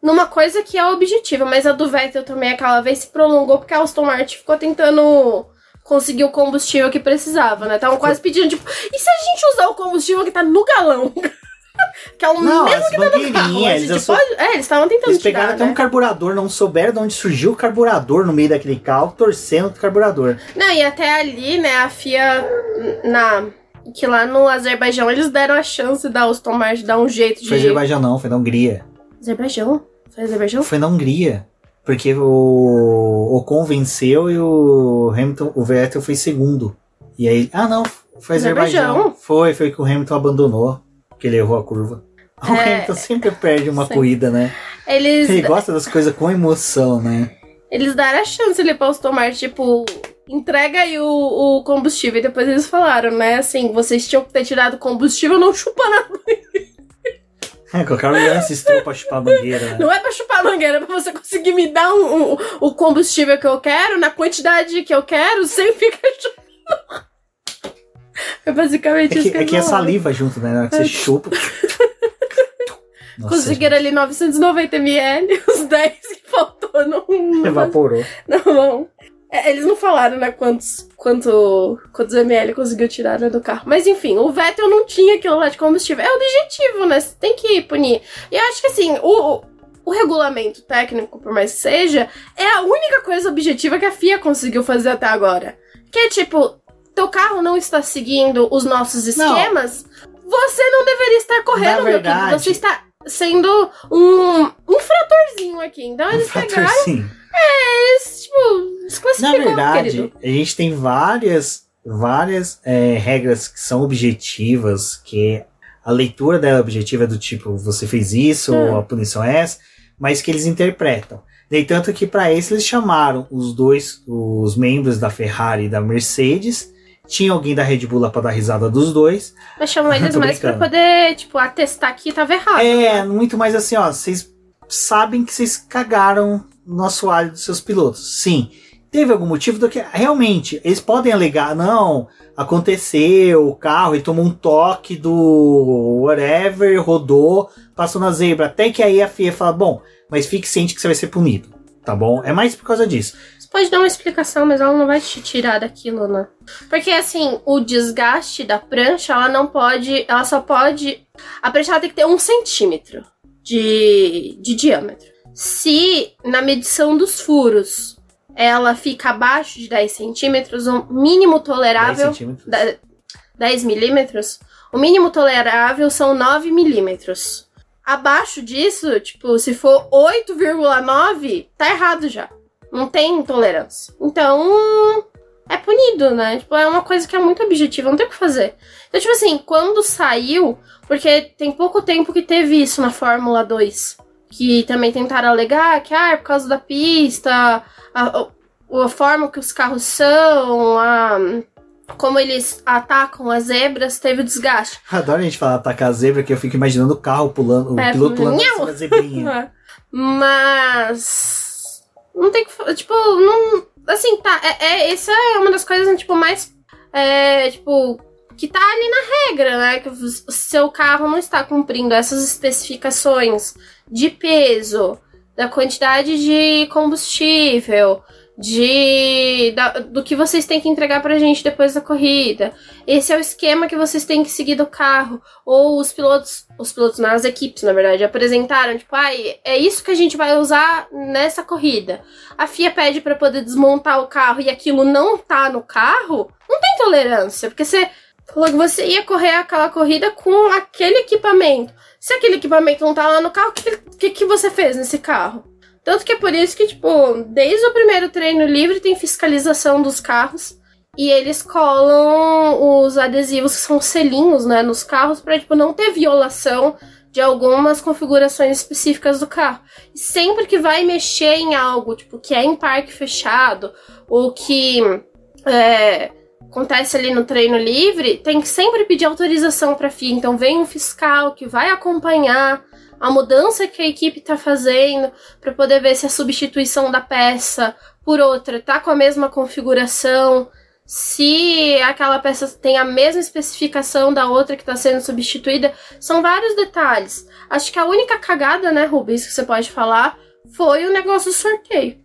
numa coisa que é objetiva, mas a do Vettel também aquela vez se prolongou porque a Aston Martin ficou tentando conseguir o combustível que precisava, né? Estavam quase pedindo, tipo, e se a gente usar o combustível que tá no galão? que é o Não, mesmo que tá no carro. A gente pode... É, eles estavam tentando Eles pegaram tirar, até né? um carburador, não souberam de onde surgiu o carburador no meio daquele carro, torcendo pro carburador. Não, e até ali, né, a FIA, na... Que lá no Azerbaijão eles deram a chance da Aston Martin dar um jeito de... Foi Azerbaijão não, foi na Hungria. Azerbaijão? Foi Azerbaijão? Foi na Hungria. Porque o Ocon venceu e o Hamilton, o Vettel foi segundo. E aí, ah não, foi Azerbaijão. Azerbaijão. Foi, foi que o Hamilton abandonou, que ele errou a curva. O É. Hamilton sempre perde uma corrida, né? Eles, Ele gosta das coisas com emoção, né? eles deram a chance pra Aston Martin, tipo, entrega aí o, o combustível. E depois eles falaram, né, assim, vocês tinham que ter tirado combustível, não chupa nada. É, o Lance Stroll pra chupar a bandeira, né? Não é pra chupar a mangueira, é pra você conseguir me dar um, um- o combustível que eu quero, na quantidade que eu quero, sem ficar chupando. É basicamente É isso que, que é que é falaram. saliva junto, né? Na hora que você chupa. Nossa, Conseguiram ali 990 ml, os 10 que faltou não, não, evaporou. não vão. É, eles não falaram, né, quantos, quanto, quantos ml conseguiu tirar né, do carro. Mas enfim, o Vettel não tinha aquilo lá de combustível. É objetivo, né? Você tem que punir. E eu acho que assim, o, o regulamento técnico, por mais que seja, é a única coisa objetiva que a FIA conseguiu fazer até agora. Que é tipo, teu carro não está seguindo os nossos Não. esquemas, você não deveria estar correndo, Na meu querido. verdade- Você está sendo um infratorzinho aqui. Então eles pegaram, Sim. eles, tipo, Na desclassificou, verdade, querido. a gente tem várias, várias é, regras que são objetivas, que a leitura dela objetiva é do tipo, você fez isso, Hum. ou a punição é essa, mas que eles interpretam. Daí, tanto que para esse eles chamaram os dois, os membros da Ferrari e da Mercedes. Tinha alguém da Red Bull lá pra dar risada dos dois. Mas chamam eles mais pra poder, tipo, atestar que tava errado. É, muito mais assim, ó. Vocês sabem que vocês cagaram no assoalho dos seus pilotos. Sim. Teve algum motivo do que. Realmente, eles podem alegar, não, aconteceu, o carro e tomou um toque do whatever, rodou, passou na zebra. Até que aí a FIA fala, bom, mas fique ciente que você vai ser punido. Tá bom? É mais por causa disso. Você pode dar uma explicação, mas ela não vai te tirar daquilo, né? Porque assim, o desgaste da prancha, ela não pode. Ela só pode. A prancha tem que ter um centímetro de, de diâmetro. Se na medição dos furos ela fica abaixo de 10 centímetros, o mínimo 10 tolerável. centímetros. da- 10 milímetros, o mínimo tolerável são 9 milímetros. Abaixo disso, tipo, se for 8,9, tá errado já. Não tem tolerância. Então, é punido, né? Tipo, é uma coisa que é muito objetiva, não tem o que fazer. Então, tipo assim, quando saiu, porque tem pouco tempo que teve isso na Fórmula 2, que também tentaram alegar que, ah, é por causa da pista, a, a, a forma que os carros são, a, como eles atacam as zebras, teve desgaste. Adoro a gente falar atacar a zebra, que eu fico imaginando o carro pulando, o É, piloto pulando da zebrinha. Mas. Não tem que. Tipo, não. Assim, tá. É, é, essa é uma das coisas, tipo, mais. É, tipo. Que tá ali na regra, né? Que o seu carro não está cumprindo essas especificações de peso, da quantidade de combustível, de. da- do que vocês têm que entregar pra gente depois da corrida. Esse é o esquema que vocês têm que seguir do carro. Ou os pilotos, os pilotos nas equipes, na verdade, apresentaram, tipo, ai, é isso que a gente vai usar nessa corrida. A FIA pede pra poder desmontar o carro e aquilo não tá no carro, não tem tolerância, porque você falou que você ia correr aquela corrida com aquele equipamento. Se aquele equipamento não tá lá no carro, o que, que, que você fez nesse carro? Tanto que é por isso que, tipo, desde o primeiro treino livre tem fiscalização dos carros. E eles colam os adesivos que são selinhos, né, nos carros pra, tipo, não ter violação de algumas configurações específicas do carro. E sempre que vai mexer em algo, tipo, que é em parque fechado, ou que é, acontece ali no treino livre, tem que sempre pedir autorização pra FIA. Então vem um fiscal que vai acompanhar a mudança que a equipe tá fazendo para poder ver se a substituição da peça por outra tá com a mesma configuração, se aquela peça tem a mesma especificação da outra que está sendo substituída. São vários detalhes. Acho que a única cagada, né, Rubens, que você pode falar, foi o negócio do sorteio.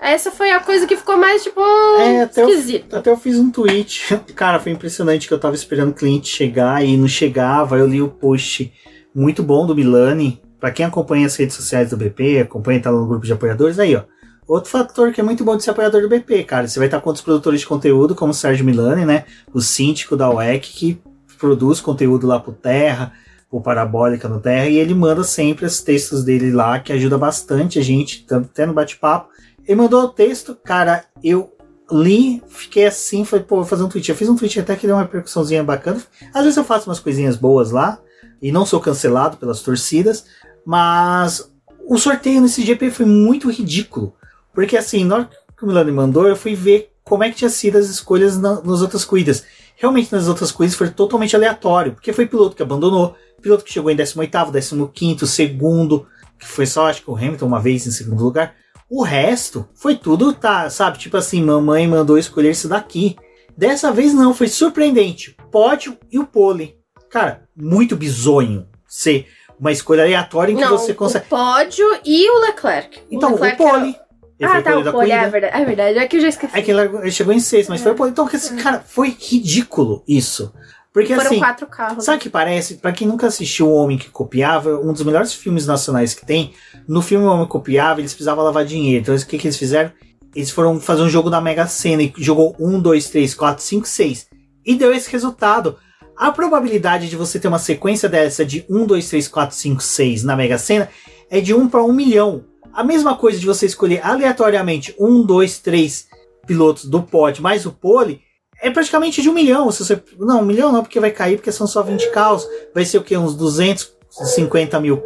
Essa foi a coisa que ficou mais, tipo, É, até eu, esquisita. até eu fiz um tweet. Cara, foi impressionante que eu tava esperando o cliente chegar e não chegava. Eu li o post muito bom do Milani. Pra quem acompanha as redes sociais do BP, acompanha, tá no grupo de apoiadores, aí, ó. Outro fator que é muito bom de ser apoiador do BP, cara. Você vai estar com outros produtores de conteúdo, como o Sérgio Milani, né? O síndico da UEC, que produz conteúdo lá pro Terra, pro Parabólica no Terra, e ele manda sempre os textos dele lá, que ajuda bastante a gente, até no bate-papo. Ele mandou o texto, cara, eu li, fiquei assim, falei, pô, vou fazer um tweet. Eu fiz um tweet até que deu uma repercussãozinha bacana. Às vezes eu faço umas coisinhas boas lá, e não sou cancelado pelas torcidas, mas o sorteio nesse GP foi muito ridículo. Porque assim, na hora que o Milani mandou, eu fui ver como é que tinha sido as escolhas na, nas outras corridas. Realmente nas outras corridas foi totalmente aleatório, porque foi piloto que abandonou, piloto que chegou em 18º, 15º, segundo, que foi só acho que o Hamilton uma vez em segundo lugar. O resto foi tudo, tá, sabe? Tipo assim, mamãe mandou escolher isso daqui. Dessa vez não, foi surpreendente. Pódio e o pole. Cara, muito bizonho ser uma escolha aleatória em que Não, você consegue. o pódio e o Leclerc. Então, o, Leclerc pole. Ele foi Ah, tá, pole o pole, é verdade. É verdade, é que eu já esqueci. É que ele chegou em sexto, mas foi o pole. Então, assim, cara, foi ridículo isso. Porque Foram assim. quatro carros. Sabe o que parece? Pra quem nunca assistiu O Homem que Copiava, um dos melhores filmes nacionais que tem. No filme Homem Copiava, eles precisavam lavar dinheiro. Então, o que, que eles fizeram? Eles foram fazer um jogo da Mega Sena e jogou 1, 2, 3, 4, 5, 6. E deu esse resultado. A probabilidade de você ter uma sequência dessa de 1, 2, 3, 4, 5, 6 na Mega Sena é de 1 para 1 milhão. A mesma coisa de você escolher aleatoriamente 1, 2, 3 pilotos do pod mais o pole é praticamente de um milhão. Se você, não, um milhão não, porque vai cair, porque são só 20 carros. Vai ser o quê? Uns 250 mil.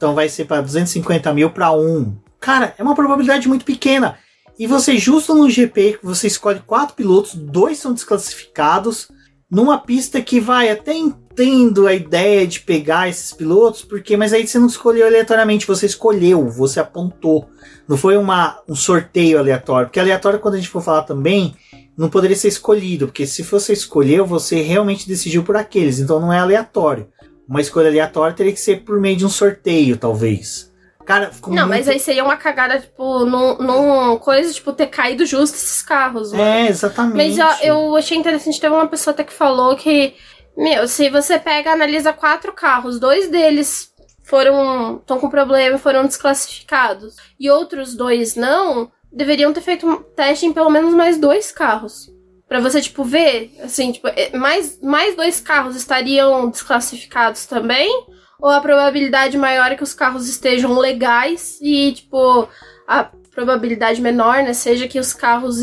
Então vai ser para 250 mil para um. Cara, é uma probabilidade muito pequena. E você, justo no GP, você escolhe quatro pilotos, dois são desclassificados, numa pista que vai até entendo a ideia de pegar esses pilotos, porque mas aí você não escolheu aleatoriamente, você escolheu, você apontou. Não foi uma, um sorteio aleatório, porque aleatório quando a gente for falar também, não poderia ser escolhido, porque se você escolheu, você realmente decidiu por aqueles, então não é aleatório. Uma escolha aleatória teria que ser por meio de um sorteio, talvez. Cara, ficou Não, muito... mas aí seria uma cagada, tipo, num, num coisa, tipo, ter caído justo esses carros, né? É, exatamente. Mas ó, eu achei interessante, teve uma pessoa até que falou que, meu, se você pega, analisa quatro carros, dois deles foram, estão com problema, foram desclassificados, e outros dois não, deveriam ter feito um teste em pelo menos mais dois carros. Pra você, tipo, ver, assim, tipo, é, mais, mais dois carros estariam desclassificados também, ou a probabilidade maior é que os carros estejam legais e, tipo, a probabilidade menor, né, seja que os carros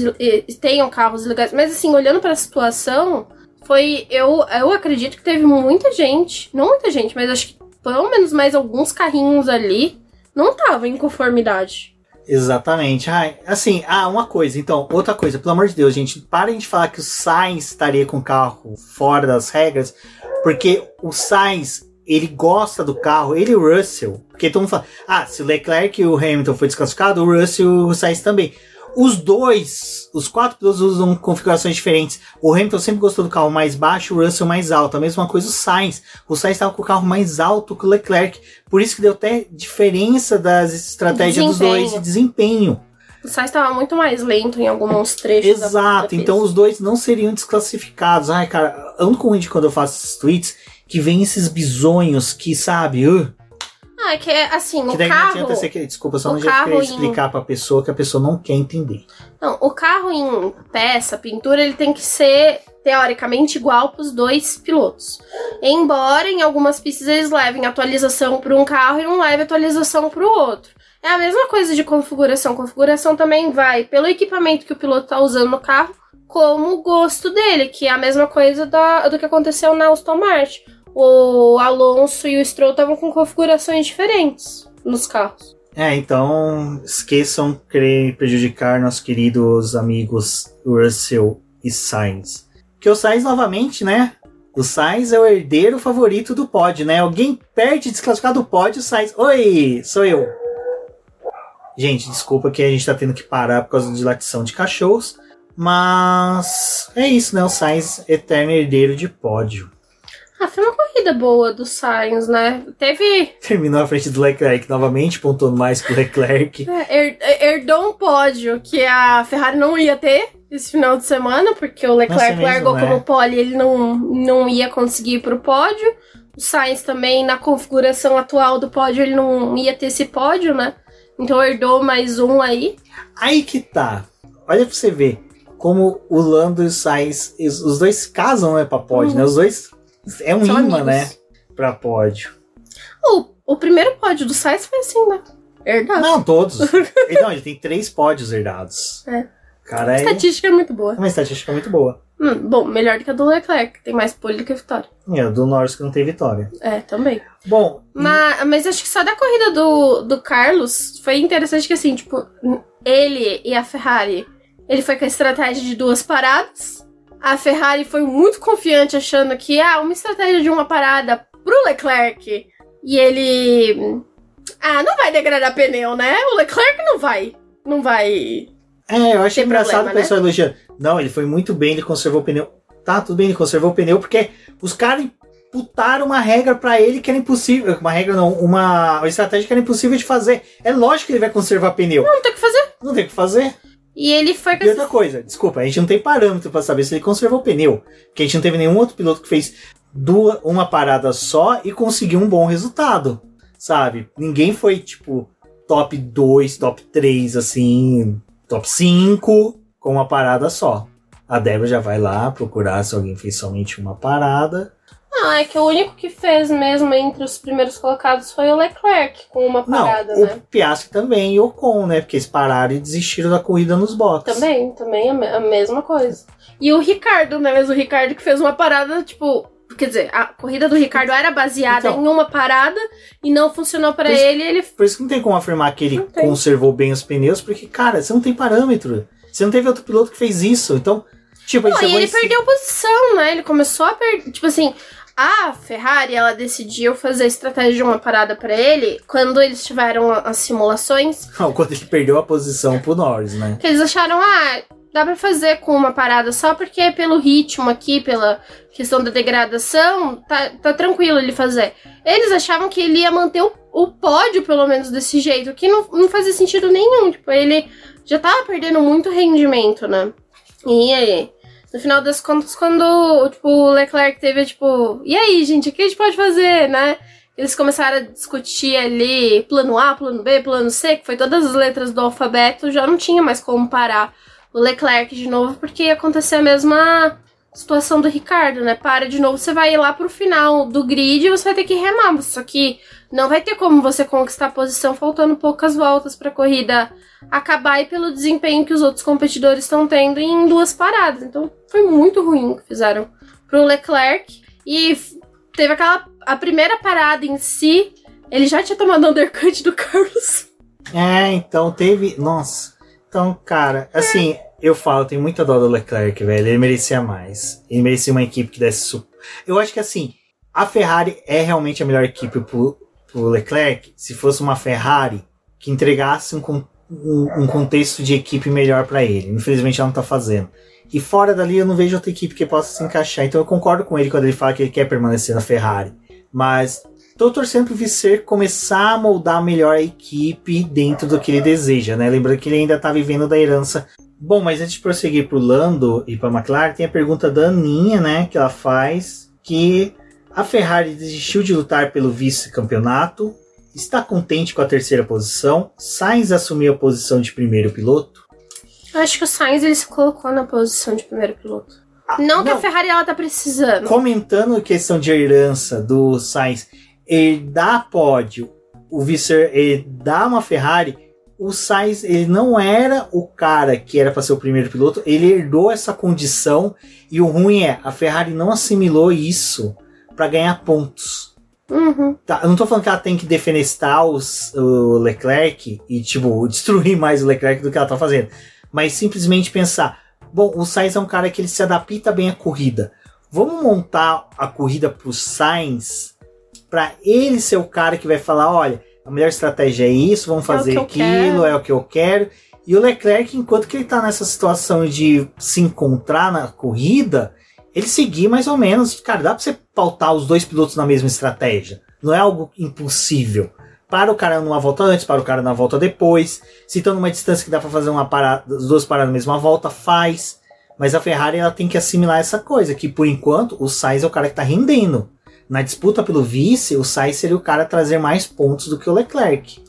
tenham carros legais. Mas, assim, olhando pra situação, foi. Eu, eu acredito que teve muita gente, não muita gente, mas acho que pelo menos mais alguns carrinhos ali não estavam em conformidade. Exatamente. Assim, ah, uma coisa, então, outra coisa, pelo amor de Deus, gente, parem de falar que o Sainz estaria com o carro fora das regras, porque o Sainz, ele gosta do carro, ele e o Russell, porque todo mundo fala, ah, se o Leclerc e o Hamilton foi desclassificado, o Russell e o Sainz também. Os dois, os quatro pilotos usam configurações diferentes. O Hamilton sempre gostou do carro mais baixo, o Russell mais alto. A mesma coisa o Sainz. O Sainz estava com o carro mais alto que o Leclerc. Por isso que deu até diferença das estratégias dos dois de desempenho. O Sainz estava muito mais lento em alguns trechos. da- da Exato, pista. então os dois não seriam desclassificados. Ai, cara, ando com ruim de quando eu faço esses tweets que vem esses bisonhos que, sabe, uh, Ah, é que é assim, que o daí não carro. adianta você querer, desculpa, só não adianta querer em- explicar pra pessoa que a pessoa não quer entender. Não, o carro em peça, pintura, ele tem que ser teoricamente igual para os dois pilotos. Embora em algumas pistas eles levem atualização para um carro e não levem atualização para o outro. É a mesma coisa de configuração. Configuração também vai pelo equipamento que o piloto está usando no carro, como o gosto dele, que é a mesma coisa da- do que aconteceu na Aston Martin. O Alonso e o Stroll estavam com configurações diferentes nos carros. É, então esqueçam querer prejudicar nossos queridos amigos Russell e Sainz. Que o Sainz, novamente, né? O Sainz é o herdeiro favorito do pódio, né? Alguém perde desclassificado do pódio, o Sainz. Oi, sou eu. Gente, desculpa que a gente tá tendo que parar por causa de latição de cachorros. Mas é isso, né? O Sainz, eterno herdeiro de pódio. Ah, foi uma corrida boa do Sainz, né? Teve. Terminou à frente do Leclerc novamente, pontuando mais que o Leclerc. É, her- herdou um pódio que a Ferrari não ia ter esse final de semana, porque o Leclerc Nossa, é mesmo, largou né? como pole e ele não, não ia conseguir ir pro pódio. O Sainz também, na configuração atual do pódio, ele não ia ter esse pódio, né? Então herdou mais um aí. Aí que tá. Olha pra você ver como o Lando e o Sainz, os os dois casam, né, pra pódio, Uhum. né? Os dois é um São imã, amigos. né, pra pódio. O, o primeiro pódio do Sainz foi assim, né? Herdado. Não, todos. ele, não, ele tem três pódios herdados. É. Cara, A é estatística é muito boa. uma estatística muito boa. Hum, bom, melhor do que a do Leclerc, que tem mais pole do que vitória. E o do Norris que não tem vitória. É, também. Bom, Mas, mas acho que só da corrida do, do Carlos foi interessante que, assim, tipo, ele e a Ferrari, ele foi com a estratégia de duas paradas. A Ferrari foi muito confiante, achando que, ah, uma estratégia de uma parada pro Leclerc. E ele. Ah, não vai degradar pneu, né? O Leclerc não vai. Não vai. é, eu achei engraçado o pessoal elogiando. Não, ele foi muito bem, ele conservou o pneu. Tá, tudo bem, ele conservou o pneu, porque os caras imputaram uma regra pra ele que era impossível. Uma regra não, uma, uma estratégia que era impossível de fazer. É lógico que ele vai conservar pneu. Não tem o que fazer. Não tem o que fazer. E ele foi E outra coisa, desculpa, a gente não tem parâmetro pra saber se ele conservou o pneu. Porque a gente não teve nenhum outro piloto que fez duas, uma parada só e conseguiu um bom resultado. Sabe? Ninguém foi, tipo, top 2, top 3, assim, top 5 com uma parada só. A Débora já vai lá procurar se alguém fez somente uma parada. Não, Não, é que o único que fez mesmo entre os primeiros colocados foi o Leclerc, com uma parada, Não, né? o Piastri também e o Ocon, né? Porque eles pararam e desistiram da corrida nos boxes. Também, também a, me- a mesma coisa. E o Ricardo, né? Mas o Ricardo que fez uma parada, tipo. Quer dizer, a corrida do Ricardo era baseada Então. em uma parada e não funcionou isso- ele. Ele Por isso que não tem como afirmar que ele conservou bem os pneus, porque, cara, você não tem parâmetro. Você não teve outro piloto que fez isso. Então, tipo, ele Não, e chegou ele em- perdeu posição, né? Ele começou a perder. Tipo assim, a Ferrari, ela decidiu fazer a estratégia de uma parada pra ele quando eles tiveram as simulações. Quando ele perdeu a posição pro Norris, né? Que eles acharam, ah, dá pra fazer com uma parada só porque pelo ritmo aqui, pela questão da degradação, tá, tá tranquilo ele fazer. Eles achavam que ele ia manter o, o pódio, pelo menos, desse jeito, que não, não fazia sentido nenhum. Tipo, ele já tava perdendo muito rendimento, né? E aí, no final das contas, quando tipo, o Leclerc teve, tipo, e aí, gente, o que a gente pode fazer, né? Eles começaram a discutir ali plano A, plano B, plano C, que foi todas as letras do alfabeto, já não tinha mais como parar o Leclerc de novo, porque ia acontecer a mesma situação do Ricardo, né? Para de novo, você vai ir lá pro final do grid e você vai ter que remar. Só que não vai ter como você conquistar a posição faltando poucas voltas pra corrida acabar e pelo desempenho que os outros competidores estão tendo em duas paradas. Então foi muito ruim o que fizeram pro Leclerc. E teve aquela. A primeira parada em si, ele já tinha tomado undercut do Carlos. É, então teve. Nossa. Então, cara, assim, eu falo, tem muita dó do Leclerc, velho. Ele merecia mais. Ele merecia uma equipe que desse. Su... Eu acho que assim, a Ferrari é realmente a melhor equipe pro, pro Leclerc se fosse uma Ferrari que entregasse um, um, um contexto de equipe melhor pra ele. Infelizmente ela não tá fazendo. E fora dali eu não vejo outra equipe que possa se encaixar. Então eu concordo com ele quando ele fala que ele quer permanecer na Ferrari. Mas tô torcendo pro Visser começar a moldar melhor a equipe dentro do que ele deseja, né? Lembrando que ele ainda tá vivendo da herança. Bom, mas antes de prosseguir pro Lando e pra McLaren, tem a pergunta da Aninha, né? Que ela faz que a Ferrari desistiu de lutar pelo vice-campeonato, está contente com a terceira posição, Sainz assumiu a posição de primeiro piloto. Eu acho que o Sainz ele se colocou na posição de primeiro piloto. Ah, Não, que a Ferrari ela tá precisando. Comentando a questão de herança do Sainz, ele dá pódio, o Visser ele dá uma Ferrari, o Sainz ele não era o cara que era para ser o primeiro piloto, ele herdou essa condição e o ruim é, a Ferrari não assimilou isso para ganhar pontos. Uhum. Tá, eu não tô falando que ela tem que defenestar os- o Leclerc e, tipo, destruir mais o Leclerc do que ela tá fazendo. Mas simplesmente pensar, bom, o Sainz é um cara que ele se adapta bem à corrida. Vamos montar a corrida pro Sainz para ele ser o cara que vai falar, olha, a melhor estratégia é isso, vamos É fazer eu aquilo, quero. é o que eu quero. E o Leclerc, enquanto que ele tá nessa situação de se encontrar na corrida, ele seguir mais ou menos. Cara, dá pra você pautar os dois pilotos na mesma estratégia. Não é algo impossível. Para o cara numa volta antes, para o cara na volta depois. Se estão numa distância que dá pra fazer uma parada, as duas paradas na mesma volta, faz. Mas a Ferrari ela tem que assimilar essa coisa, que por enquanto o Sainz é o cara que tá rendendo. Na disputa pelo vice, o Sainz seria o cara a trazer mais pontos do que o Leclerc.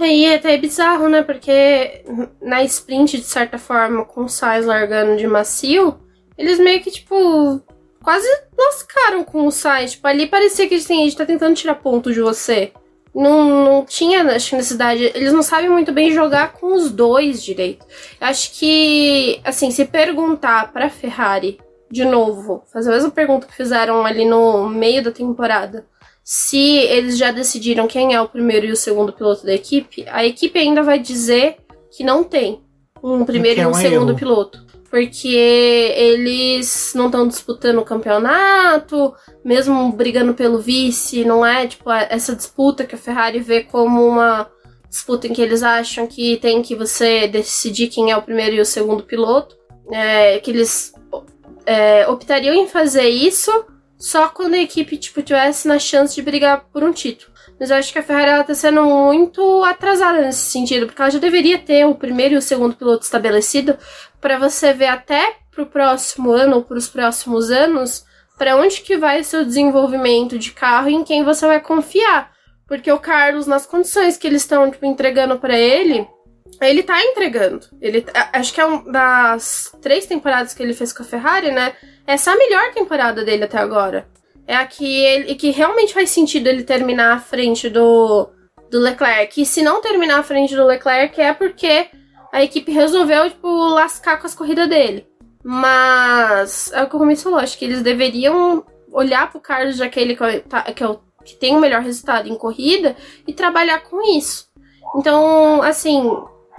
E é até bizarro, né? Porque na sprint, de certa forma, com o Sainz largando de macio, eles meio que, tipo, quase lascaram com o Sainz. Tipo, ali parecia que assim, a gente tá tentando tirar ponto de você. Não, não tinha, acho necessidade. Eles não sabem muito bem jogar com os dois direito. Acho que, assim, se perguntar pra Ferrari, de novo, fazer a mesma pergunta que fizeram ali no meio da temporada, se eles já decidiram quem é o primeiro e o segundo piloto da equipe, a equipe ainda vai dizer que não tem um primeiro é e um um segundo piloto. Porque eles não estão disputando o campeonato, mesmo brigando pelo vice, não é tipo essa disputa que a Ferrari vê como uma disputa em que eles acham que tem que você decidir quem é o primeiro e o segundo piloto. É, que eles é, optariam em fazer isso só quando a equipe tipo, tivesse na chance de brigar por um título. Mas eu acho que a Ferrari ela tá sendo muito atrasada nesse sentido, porque ela já deveria ter o primeiro e o segundo piloto estabelecido para você ver até pro próximo ano ou pros próximos anos para onde que vai o seu desenvolvimento de carro e em quem você vai confiar. Porque o Carlos, nas condições que eles estão tipo, entregando para ele, ele tá entregando. Ele, a- acho que é um das três temporadas que ele fez com a Ferrari, né? Essa é a melhor temporada dele até agora. É a que, ele, que realmente faz sentido ele terminar à frente do, do Leclerc. E se não terminar à frente do Leclerc é porque a equipe resolveu, tipo, lascar com as corridas dele. Mas é o que o Rumi falou, acho que eles deveriam olhar pro Carlos, já que ele tá, que, é o, que tem o melhor resultado em corrida, e trabalhar com isso. Então, assim,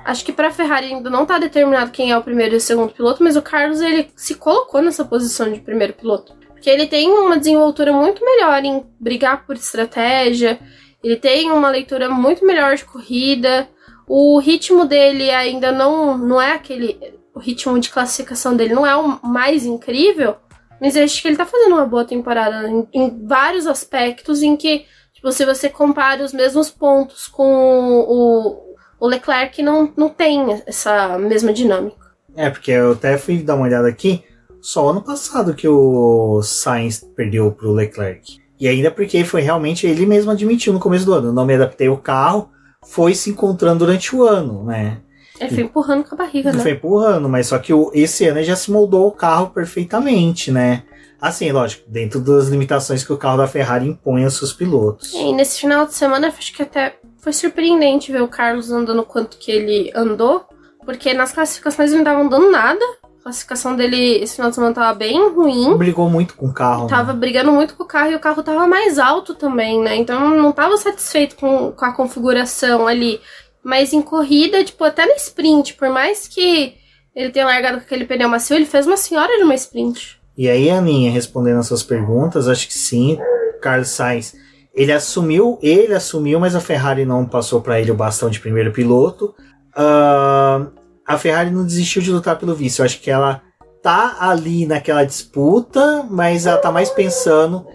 acho que pra Ferrari ainda não tá determinado quem é o primeiro e o segundo piloto, mas o Carlos ele se colocou nessa posição de primeiro piloto. Porque ele tem uma desenvoltura muito melhor em brigar por estratégia, ele tem uma leitura muito melhor de corrida, o ritmo dele ainda não, não é aquele o ritmo de classificação dele não é o mais incrível, mas eu acho que ele tá fazendo uma boa temporada em, em vários aspectos em que, tipo, se você compara os mesmos pontos com o, o Leclerc, não, não tem essa mesma dinâmica. É, porque eu até fui dar uma olhada aqui, só ano passado que o Sainz perdeu pro Leclerc. E ainda porque foi realmente ele mesmo admitiu no começo do ano. Não me adaptei o carro, foi se encontrando durante o ano, né? Ele foi empurrando com a barriga, Ele né? foi empurrando, mas só que o, esse ano ele já se moldou o carro perfeitamente, né? Assim, lógico, dentro das limitações que o carro da Ferrari impõe aos seus pilotos. E nesse final de semana, acho que até foi surpreendente ver o Carlos andando quanto que ele andou, porque nas classificações ele não tava andando nada. A classificação dele esse final de semana tava bem ruim. Brigou muito com o carro. Tava né? brigando muito com o carro e o carro tava mais alto também, né? Então não tava satisfeito com, com a configuração ali. Mas em corrida, tipo, até no sprint, por mais que ele tenha largado com aquele pneu macio, ele fez uma senhora de uma sprint. E aí, Aninha, respondendo as suas perguntas, acho que sim, Carlos Sainz, ele assumiu, ele assumiu, mas a Ferrari não passou para ele o bastão de primeiro piloto. Uh, a Ferrari não desistiu de lutar pelo vice. Eu acho que ela tá ali naquela disputa, mas ela tá mais pensando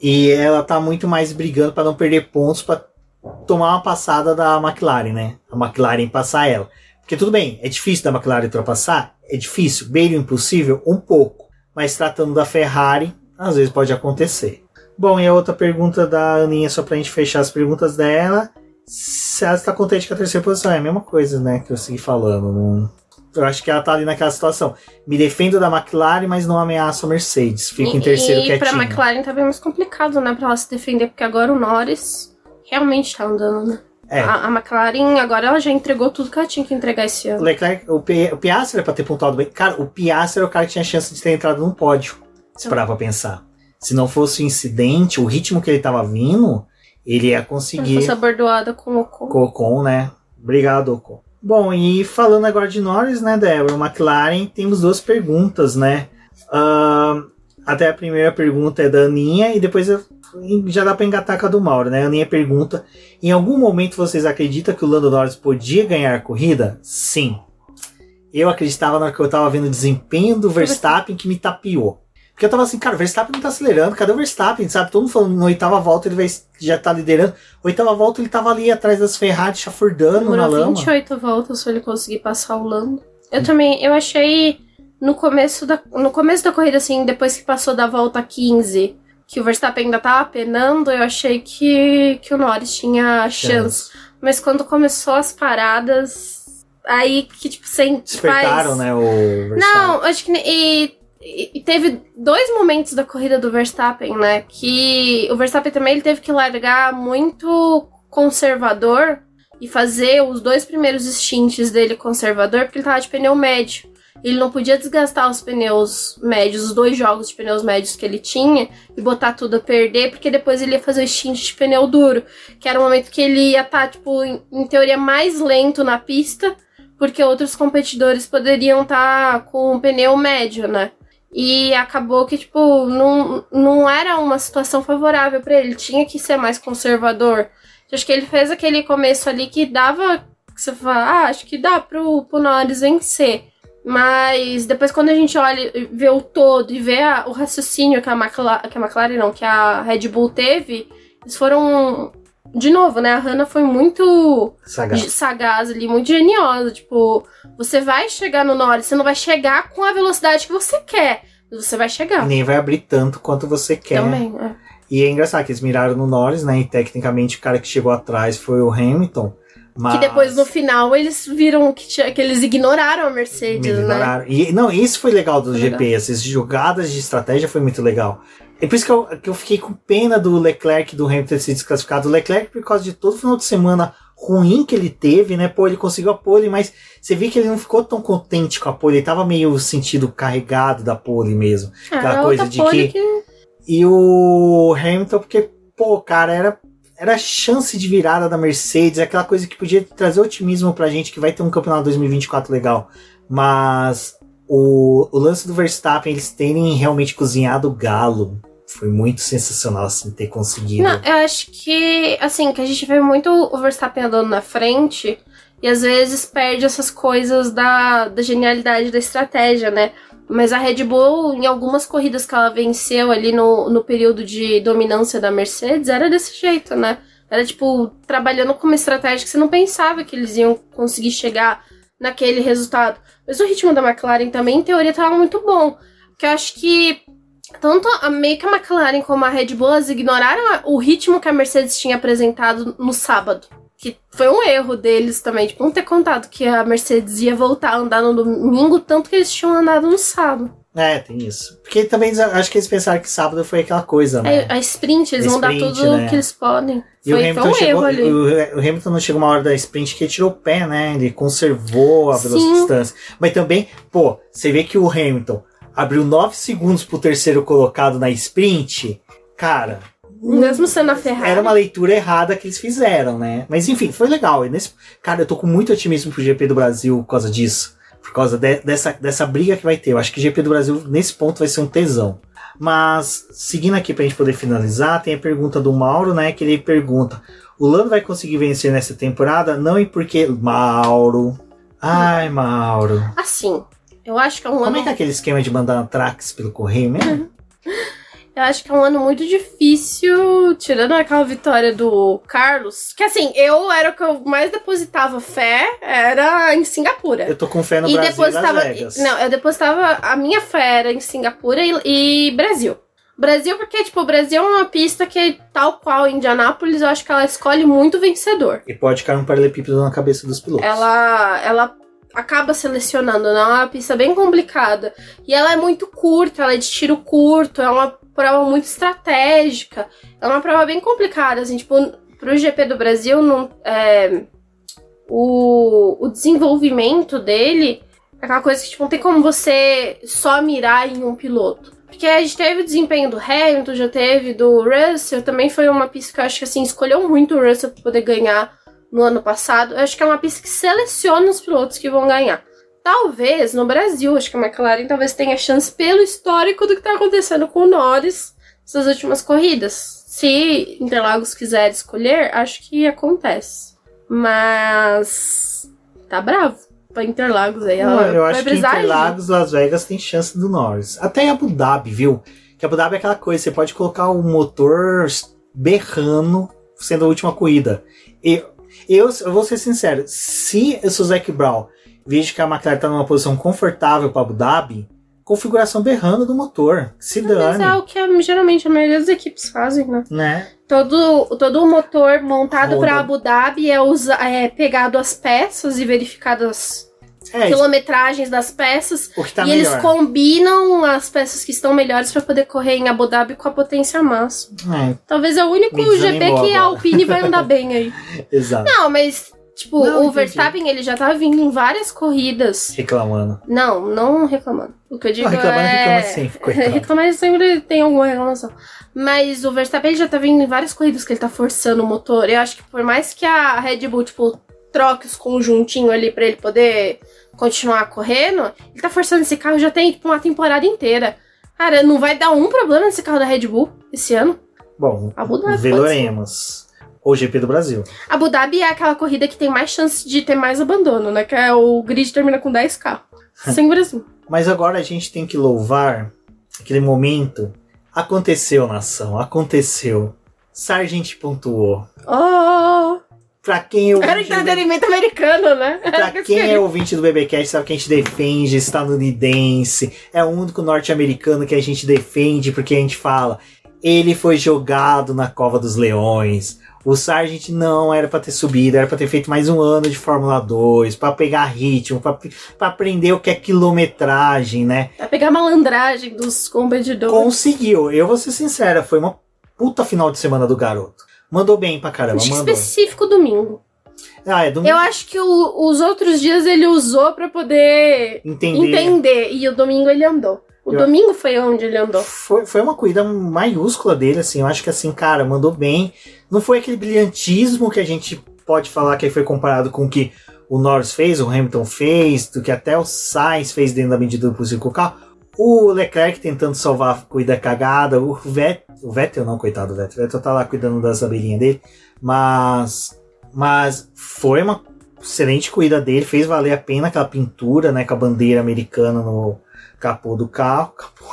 e ela tá muito mais brigando para não perder pontos para tomar uma passada da McLaren, né? A McLaren passar ela. Porque tudo bem, é difícil da McLaren ultrapassar, é difícil, bem impossível, um pouco. Mas tratando da Ferrari, às vezes pode acontecer. Bom, e a outra pergunta da Aninha, só pra gente fechar as perguntas dela. Se ela está contente com a terceira posição, é a mesma coisa, né? Que eu segui falando. Não... Eu acho que ela tá ali naquela situação. Me defendo da McLaren, mas não ameaço a Mercedes. Fica em terceiro e quietinho. pra McLaren tá bem mais complicado, né? Pra ela se defender, porque agora o Norris realmente tá andando, né? É. A, a McLaren agora ela já entregou tudo que ela tinha que entregar esse ano. Leclerc, o, P, o Piastri era pra ter pontuado bem. Cara, o Piastri era o cara que tinha chance de ter entrado no pódio. Se parar pra pensar. Se não fosse o incidente, o ritmo que ele tava vindo, ele ia Se conseguir. fosse abordoada com o Ocon. com o Ocon, né? Obrigado, Ocon. Bom, e falando agora de Norris, né, Débora? McLaren, temos duas perguntas, né? Ahn, até a primeira pergunta é da Aninha e depois eu- já dá pra engatar com a do Mauro, né? A Aninha pergunta: em algum momento vocês acreditam que o Lando Norris podia ganhar a corrida? Sim. Eu acreditava na hora que eu tava vendo o desempenho do Verstappen que me tapiou. Porque eu tava assim, cara, o Verstappen não tá acelerando, cadê o Verstappen? Sabe? Todo mundo falando, na oitava volta ele vai, já tá liderando. Oitava volta ele tava ali atrás das Ferrari, chafurdando na Demorou lama. 28 voltas pra ele conseguir passar o Lando. Eu também, eu achei no começo da, no começo da corrida, assim, depois que passou da volta 15, que o Verstappen ainda tava penando, eu achei que, que o Norris tinha chance. Mas quando começou as paradas, aí que, tipo, sem Despertaram, faz... né, o Verstappen. Não, acho que. E, e- teve dois momentos da corrida do Verstappen, né? Que o Verstappen também ele teve que largar muito conservador e fazer os dois primeiros stints dele conservador, porque ele tava de pneu médio. Ele não podia desgastar os pneus médios, os dois jogos de pneus médios que ele tinha, e botar tudo a perder, porque depois ele ia fazer o stint de pneu duro, que era o momento que ele ia estar, tipo, em, teoria, mais lento na pista, porque outros competidores poderiam estar com um pneu médio, né? E acabou que, tipo, não, não era uma situação favorável pra ele. Tinha que ser mais conservador. Eu acho que ele fez aquele começo ali que dava. Que você fala, ah, acho que dá pro, pro Norris vencer. Mas depois, quando a gente olha, vê o todo e vê a- o raciocínio que a, McLaren, que a McLaren, não, que a Red Bull teve, eles foram. De novo, né? A Hannah foi muito Sagaz. sagaz ali, muito geniosa. Tipo, você vai chegar no Norris, você não vai chegar com a velocidade que você quer, mas você vai chegar. nem vai abrir tanto quanto você quer. Também, é. E é engraçado que eles miraram no Norris, né? E tecnicamente o cara que chegou atrás foi o Hamilton. Mas... Que depois no final eles viram que, tinha, que eles ignoraram a Mercedes, né? Ignoraram. E, não, isso foi legal do Foi GP, essas jogadas de estratégia foi muito legal. É por isso que eu, que eu fiquei com pena do Leclerc e do Hamilton sido desclassificado. O Leclerc, por causa de todo final de semana ruim que ele teve, né? Pô, ele conseguiu a pole, mas você vê que ele não ficou tão contente com a pole. Ele tava meio sentido carregado da pole mesmo. Aquela Era coisa de pole que- E o Hamilton, porque, pô, cara, era, era chance de virada da Mercedes, aquela coisa que podia trazer otimismo pra gente que vai ter um campeonato 2024 legal. Mas o, o lance do Verstappen, eles terem realmente cozinhado o galo, foi muito sensacional, assim, ter conseguido. Não, eu acho que, assim, que a gente vê muito o Verstappen andando na frente e às vezes perde essas coisas da, da genialidade da estratégia, né? Mas a Red Bull, em algumas corridas que ela venceu ali no, no período de dominância da Mercedes, era desse jeito, né? Era tipo, trabalhando com uma estratégia que você não pensava que eles iam conseguir chegar naquele resultado. Mas o ritmo da McLaren também, em teoria, estava muito bom. Porque eu acho que tanto a meio que a McLaren como a Red Bull elas ignoraram o ritmo que a Mercedes tinha apresentado no sábado. Que foi um erro deles também, tipo, não ter contado que a Mercedes ia voltar a andar no domingo, tanto que eles tinham andado no sábado. É, tem isso. Porque também acho que eles pensaram que sábado foi aquela coisa, né? Aí, a sprint, eles A vão dar sprint, tudo né? que eles podem. E o Foi, foi Hamilton chegou, erro ali. o, o Hamilton não chegou uma hora da sprint que ele tirou o pé, né? Ele conservou a velocidade. Mas também, pô, você vê que o Hamilton abriu 9 segundos pro terceiro colocado na sprint. Cara, Mesmo sendo a Ferrari. era uma leitura errada que eles fizeram, né? Mas enfim, foi legal. E nesse, cara, eu tô com muito otimismo pro GP do Brasil por causa disso. Por causa de- dessa, dessa briga que vai ter. Eu acho que o GP do Brasil, nesse ponto, vai ser um tesão. Mas, seguindo aqui pra gente poder finalizar, tem a pergunta do Mauro, né? Que ele pergunta: o Lando vai conseguir vencer nessa temporada? Não, e porque. Mauro. Ai, Mauro. Assim, eu acho que é um Como é que é aquele esquema de mandar trax pelo correio mesmo? Eu acho que é um ano muito difícil, tirando aquela vitória do Carlos. Que assim, eu era o que eu mais depositava fé, era em Singapura. Eu tô com fé no e Brasil depositava. e Las Vegas. Não, eu depositava. A minha fé era em Singapura e, e Brasil. Brasil, porque, tipo, o Brasil é uma pista que, tal qual Indianápolis, eu acho que ela escolhe muito vencedor. E pode cair um paralelepípedo na cabeça dos pilotos. Ela, ela acaba selecionando, né? É uma pista bem complicada. E ela é muito curta, ela é de tiro curto, é uma prova muito estratégica. É uma prova bem complicada, assim, tipo, pro GP do Brasil, não, é, o, o desenvolvimento dele é aquela coisa que, tipo, não tem como você só mirar em um piloto. Porque a gente teve o desempenho do Hamilton, já teve do Russell, também foi uma pista que eu acho que, assim, escolheu muito o Russell pra poder ganhar no ano passado. Eu acho que é uma pista que seleciona os pilotos que vão ganhar. Talvez no Brasil, acho que a McLaren talvez tenha chance pelo histórico do que está acontecendo com o Norris nessas últimas corridas. Se Interlagos quiser escolher, acho que acontece. Mas tá bravo pra Interlagos aí. Não, eu acho que. Interlagos, Las Vegas tem chance do Norris. Até em Abu Dhabi, viu? Que Abu Dhabi é aquela coisa, você pode colocar o motor berrando sendo a última corrida. E eu, eu vou ser sincero, se eu sou Zac Brown, vejo que a McLaren tá numa posição confortável para Abu Dhabi, configuração berrando do motor. Se Mas é dane, o que a- geralmente a maioria das equipes fazem, né? né? Todo, todo o motor montado para Abu Dhabi é, usa, é pegado as peças e verificado as É, quilometragens das peças. tá e melhor. eles combinam as peças que estão melhores para poder correr em Abu Dhabi com a potência máxima. É, Talvez é o único GP que a agora. Alpine vai andar bem aí. exato. Não, mas, tipo, Não, o entendi. Verstappen ele já tá vindo em várias corridas. Reclamando. Não, não reclamando. O que eu digo Não, reclamando, é... reclama sempre, reclamar sempre tem alguma reclamação. Mas o Verstappen ele já tá vindo em várias corridas que ele tá forçando o motor. Eu acho que por mais que a Red Bull, tipo, troque os conjuntinhos ali pra ele poder continuar correndo, ele tá forçando esse carro já tem, tipo, uma temporada inteira. Cara, não vai dar um problema nesse carro da Red Bull esse ano. Bom, pode veremos. O GP do Brasil. Abu Dhabi é aquela corrida que tem mais chance de ter mais abandono, né? Que é o grid termina com 10 carros. Sem Brasil. Mas agora a gente tem que louvar aquele momento. Aconteceu, nação, aconteceu. Sargent pontuou. Oh! Pra quem é Era ouvinte, do, entretenimento americano, né? pra quem é ouvinte do BBcast sabe que a gente defende estadunidense. É o único norte-americano que a gente defende porque a gente fala. Ele foi jogado na cova dos leões. O Sargent não era para ter subido, era para ter feito mais um ano de Fórmula 2, para pegar ritmo, para aprender o que é quilometragem, né? Pra pegar a malandragem dos competidores. Conseguiu. Eu vou ser sincera, foi uma puta final de semana do garoto. Mandou bem pra caramba, Acho mandou. específico domingo. Ah, é domingo. Eu acho que o- os outros dias ele usou pra poder Entender. entender. E o domingo ele andou. O Eu- domingo foi onde ele andou. Foi, foi uma corrida maiúscula dele, assim. Eu acho que assim, cara, mandou bem. Não foi aquele brilhantismo que a gente pode falar que foi comparado com o que o Norris fez, o Hamilton fez, do que até o Sainz fez dentro da medida do possível com o carro. O Leclerc tentando salvar a corrida cagada, o Vettel, o Vettel não, coitado do Vettel, o Vettel tá lá cuidando das abelhinhas dele, mas, mas foi uma excelente corrida dele, fez valer a pena aquela pintura, né, com a bandeira americana no capô do carro, capô,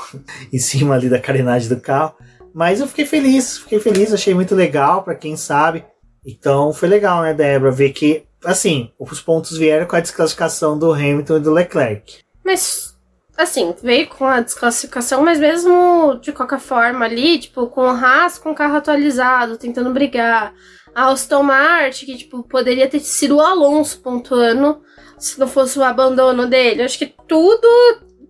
em cima ali da carenagem do carro. Mas eu fiquei feliz, fiquei feliz, achei muito legal para quem sabe. Então foi legal, né, Débora, ver que, assim, os pontos vieram com a desclassificação do Hamilton e do Leclerc. Mas, assim, veio com a desclassificação, mas mesmo de qualquer forma ali, tipo, com o Haas com o carro atualizado, tentando brigar. A Aston Martin, que, tipo, poderia ter sido o Alonso pontuando se não fosse o abandono dele. Acho que tudo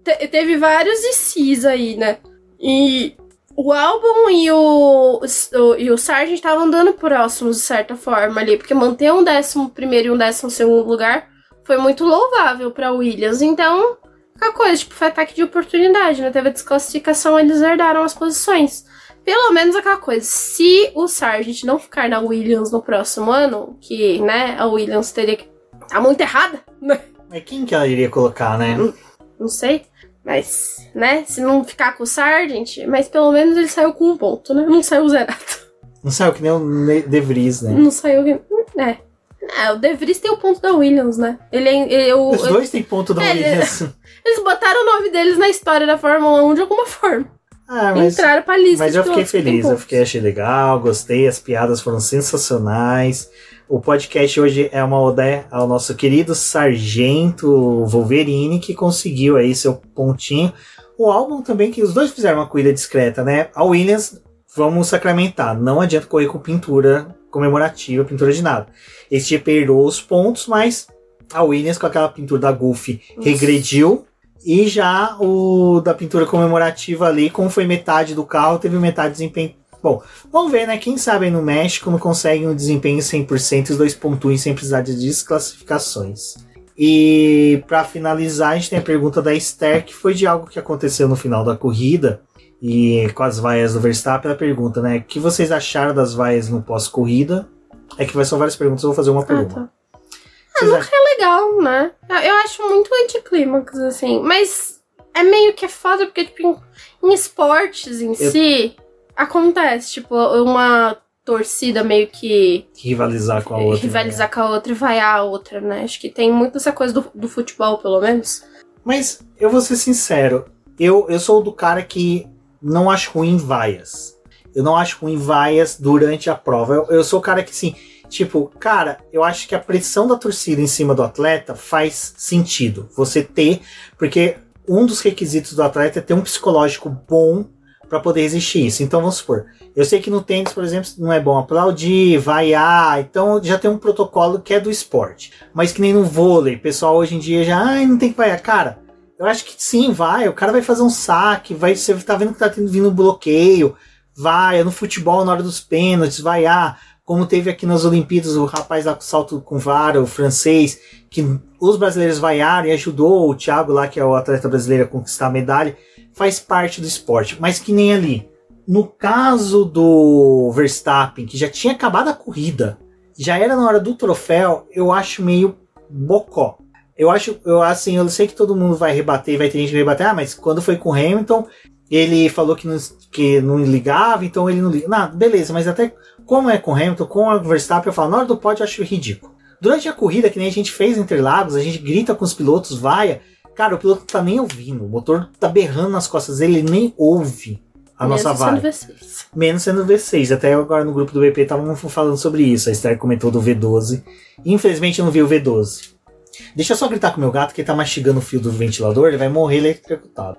te- teve vários ICs aí, né? E o álbum e o, o- e o Sargent estavam andando próximos, de certa forma, ali, porque manter um décimo primeiro e um décimo segundo lugar foi muito louvável pra Williams. Então, aquela coisa, tipo, foi ataque de oportunidade, né? Teve a desclassificação, eles herdaram as posições. Pelo menos aquela coisa, se o Sargent não ficar na Williams no próximo ano, que, né, a Williams teria que. tá muito errada, né? Mas quem que ela iria colocar, né? Não sei. Mas, né, se não ficar com o Sargent, mas pelo menos ele saiu com um ponto, né? Não saiu zerado. Não saiu que nem o De Vries, né? Não saiu. É. É, o De Vries tem o ponto da Williams, né? Ele é. ele- o- Os dois têm ponto da É, Williams. eles botaram o nome deles na história da Fórmula 1 de alguma forma. Ah, mas, Entraram pra lista. mas eu fiquei que feliz, eu fiquei, achei legal, gostei, as piadas foram sensacionais. O podcast hoje é uma ode ao nosso querido Sargento Wolverine, que conseguiu aí seu pontinho. O álbum também, que os dois fizeram uma corrida discreta, né? A Williams, vamos sacramentar, não adianta correr com pintura comemorativa, pintura de nada. Esse GP herdou os pontos, mas a Williams com aquela pintura da Goofy Nossa. regrediu. E já o da pintura comemorativa ali, como foi metade do carro, teve metade de desempenho. Bom, vamos ver, né? Quem sabe no México não conseguem um desempenho 100% e os dois pontuem sem precisar de desclassificações. E para finalizar, a gente tem a pergunta da Esther, que foi de algo que aconteceu no final da corrida e com as vaias do Verstappen. Ela pergunta, né? O que vocês acharam das vaias no pós-corrida? É que vai são várias perguntas, eu vou fazer uma Ah, pergunta. tá. Vocês nunca acham- é legal, né? Eu, eu acho muito anticlímax, assim. Mas é meio que é foda, porque, tipo, em, em esportes em Eu- si, acontece, tipo, uma torcida meio que Rivalizar com a outra. né? rivalizar com a outra e vaiar a outra, né? Acho que tem muito essa coisa do, do futebol, pelo menos. Mas eu vou ser sincero, eu, eu sou do cara que não acho ruim vaias. Eu não acho ruim vaias durante a prova. Eu, eu sou o cara que, assim, tipo, cara, eu acho que a pressão da torcida em cima do atleta faz sentido. Você ter, porque um dos requisitos do atleta é ter um psicológico bom para poder resistir isso. Então vamos supor, eu sei que no tênis, por exemplo, não é bom aplaudir, vaiar, então já tem um protocolo que é do esporte. Mas que nem no vôlei, pessoal hoje em dia já, ai, não tem que vaiar. Cara, eu acho que sim, vai. O cara vai fazer um saque, vai, você tá vendo que tá tendo vindo um bloqueio, vai. No futebol, na hora dos pênaltis, vai. Ah, como teve aqui nas Olimpíadas, o rapaz lá com salto com vara, o francês, que os brasileiros vaiaram e ajudou o Thiago lá, que é o atleta brasileiro, a conquistar a medalha. Faz parte do esporte, mas que nem ali. No caso do Verstappen, que já tinha acabado a corrida, já era na hora do troféu, eu acho meio bocó. Eu acho, eu assim, eu sei que todo mundo vai rebater, vai ter gente que vai rebater, ah, mas quando foi com o Hamilton, ele falou que não, que não ligava, então ele não liga. Não, beleza, mas até como é com o Hamilton, com o Verstappen, eu falo, na hora do pódio eu acho ridículo. Durante a corrida, que nem a gente fez em Interlagos, a gente grita com os pilotos, vai. Cara, o piloto não tá nem ouvindo, o motor tá berrando nas costas dele, ele nem ouve a nossa Mesmo vaia. sendo V6. Menos sendo V6. Até agora no grupo do BP estavam falando sobre isso. A Esther comentou do V12. Infelizmente eu não vi o V12. Deixa eu só gritar com o meu gato que ele tá mastigando o fio do ventilador, ele vai morrer eletrocutado.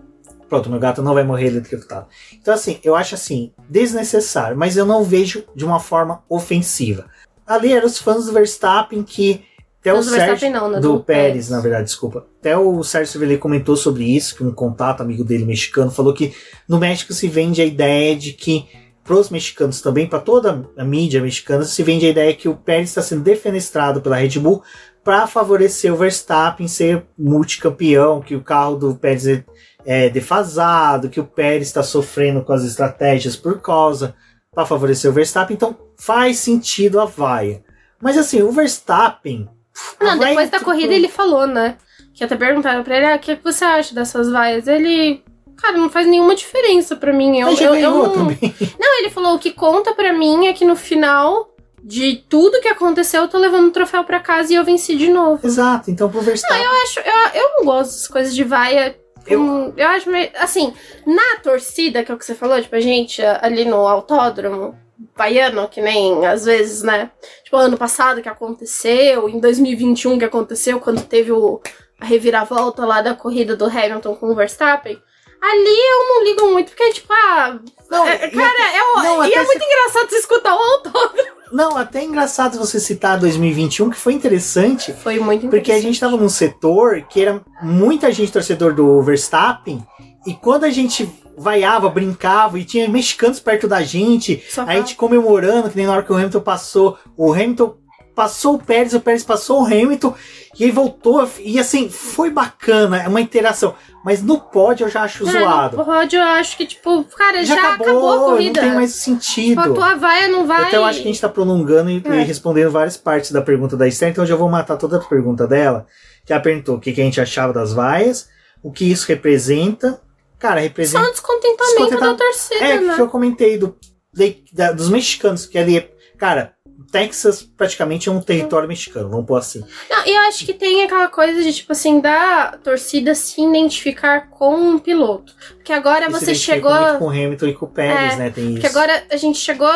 Pronto, meu gato não vai morrer eletrocutado. Então, assim, eu acho assim, desnecessário, mas eu não vejo de uma forma ofensiva. Ali eram os fãs do Verstappen que. Até o Sérgio, não, né, do, do Pérez, Pérez. na verdade, desculpa. Até o Sérgio Cervelli comentou sobre isso, que um contato amigo dele mexicano falou que no México se vende a ideia de que pros mexicanos também, para toda a mídia mexicana, se vende a ideia que o Pérez está sendo defenestrado pela Red Bull para favorecer o Verstappen ser multicampeão, que o carro do Pérez é, é defasado, que o Pérez está sofrendo com as estratégias por causa para favorecer o Verstappen. Então faz sentido a vaia. Mas assim, o Verstappen. Não, vaia depois da tipo, corrida ele falou, né? Que até perguntaram pra ele, ah, o que que você acha dessas vaias? Ele. Cara, não faz nenhuma diferença pra mim. Eu, eu, eu não... não, ele falou, o que conta pra mim é que no final de tudo que aconteceu, eu tô levando o troféu pra casa e eu venci de novo. Exato, então pro Verstappen. Eu acho, eu, eu não gosto dessas coisas de vaia. Eu- Hum, eu acho meio. Assim, na torcida, que é o que você falou, tipo, a gente ali no autódromo baiano, que nem às vezes, né? Tipo, ano passado que aconteceu, em 2021 que aconteceu, quando teve o, a reviravolta lá da corrida do Hamilton com o Verstappen. Ali eu não ligo muito, porque, tipo, ah. Não, é- cara, é, o- não, e até é muito engraçado você escutar o autódromo. Não, até é engraçado você citar 2021, que foi interessante, Foi muito porque a gente tava num setor que era muita gente torcedor do Verstappen, e quando a gente vaiava, brincava, e tinha mexicanos perto da gente, Só a gente comemorando, que nem na hora que o Hamilton passou, o Hamilton passou o Pérez, o Pérez passou o Hamilton, e aí voltou, e assim, foi bacana, é uma interação. Mas no pódio eu já acho É, zoado. No pódio, eu acho que, tipo, cara, já, já, acabou, a corrida. não tem mais sentido. Tipo, a tua vaia não vai. Então eu acho que a gente tá prolongando e, É. e respondendo várias partes da pergunta da Esther, então eu já vou matar toda a pergunta dela. Que ela perguntou o que, que a gente achava das vaias, o que isso representa. Cara, Só representa. um descontentamento Descontentamento. da torcida, É, né? que eu comentei do, de- da- dos mexicanos, que ali, cara, Texas praticamente é um território mexicano, vamos pôr assim. Não, e eu acho que tem aquela coisa de, tipo assim, da torcida se identificar com um piloto. Porque agora E você chegou. muito com o Hamilton e com o Pérez, É, né? Tem isso. Porque agora a gente chegou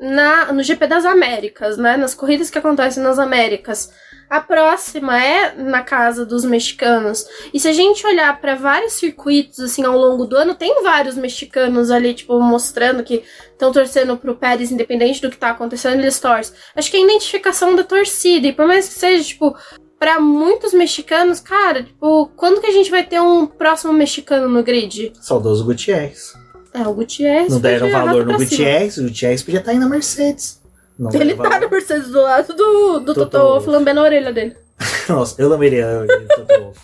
na, no GP das Américas, né? Nas corridas que acontecem nas Américas. A próxima é na casa dos mexicanos. E se a gente olhar para vários circuitos assim ao longo do ano, tem vários mexicanos ali, tipo, mostrando que estão torcendo pro Pérez, independente do que tá acontecendo, eles torcem. Acho que é a identificação da torcida. E por mais que seja, tipo, para muitos mexicanos, cara, tipo, quando que a gente vai ter um próximo mexicano no grid? Saudoso Gutierrez. É, o Gutierrez. Não deram valor no. Gutierrez, o Gutierrez podia estar aí na Mercedes. Não Ele tá no Mercedes do lado do, do Toto Totô Wolff. lambendo a orelha dele. Nossa, eu lamberia a orelha do Toto Wolff.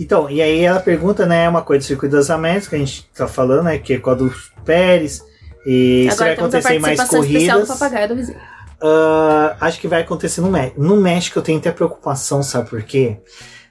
Então, e aí ela pergunta, né, uma coisa do Circuito das Américas, que a gente tá falando, né, que é com a do Pérez, e vai Agora temos a acontecer em mais especial do corridas. papagaio do vizinho. Ah, acho que vai acontecer no México. No México eu tenho até preocupação, sabe por quê?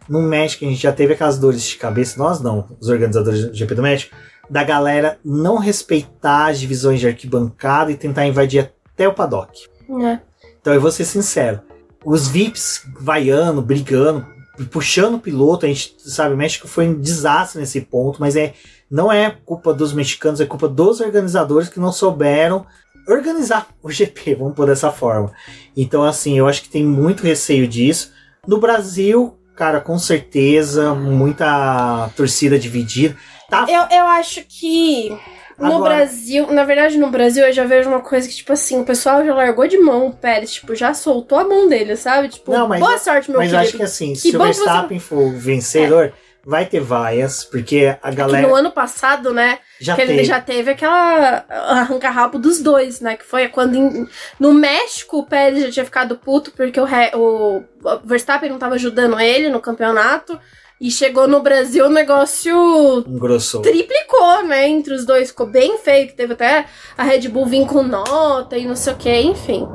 No México a gente já teve aquelas dores de cabeça, nós não, os organizadores do GP do México, da galera não respeitar as divisões de arquibancada e tentar invadir até o paddock. É. Então eu vou ser sincero, os VIPs vaiando, brigando, puxando o piloto, a gente sabe, o México foi um desastre nesse ponto, mas é não é culpa dos mexicanos, é culpa dos organizadores que não souberam organizar o GP, vamos pôr dessa forma. Então, assim, eu acho que tem muito receio disso. No Brasil, cara, com certeza, muita torcida dividida. Tá Eu, eu acho que no Agora- Brasil, na verdade, no Brasil eu já vejo uma coisa que, tipo assim, o pessoal já largou de mão o Pérez, tipo, já soltou a mão dele, sabe? Tipo, Não, mas- boa sorte, meu Mas querido. acho que assim, Que se o que você- Verstappen for vencedor, vai ter vaias, porque a Que galera no ano passado, né? já que teve. ele já teve aquela arranca-rabo dos dois, né? Que foi quando em- no México o Pérez já tinha ficado puto porque o, Re- o Verstappen não tava ajudando ele no campeonato. E chegou no Brasil o negócio engrossou. triplicou, né? Entre os dois. Ficou bem feio. Teve até a Red Bull vir com nota e não sei o que, enfim.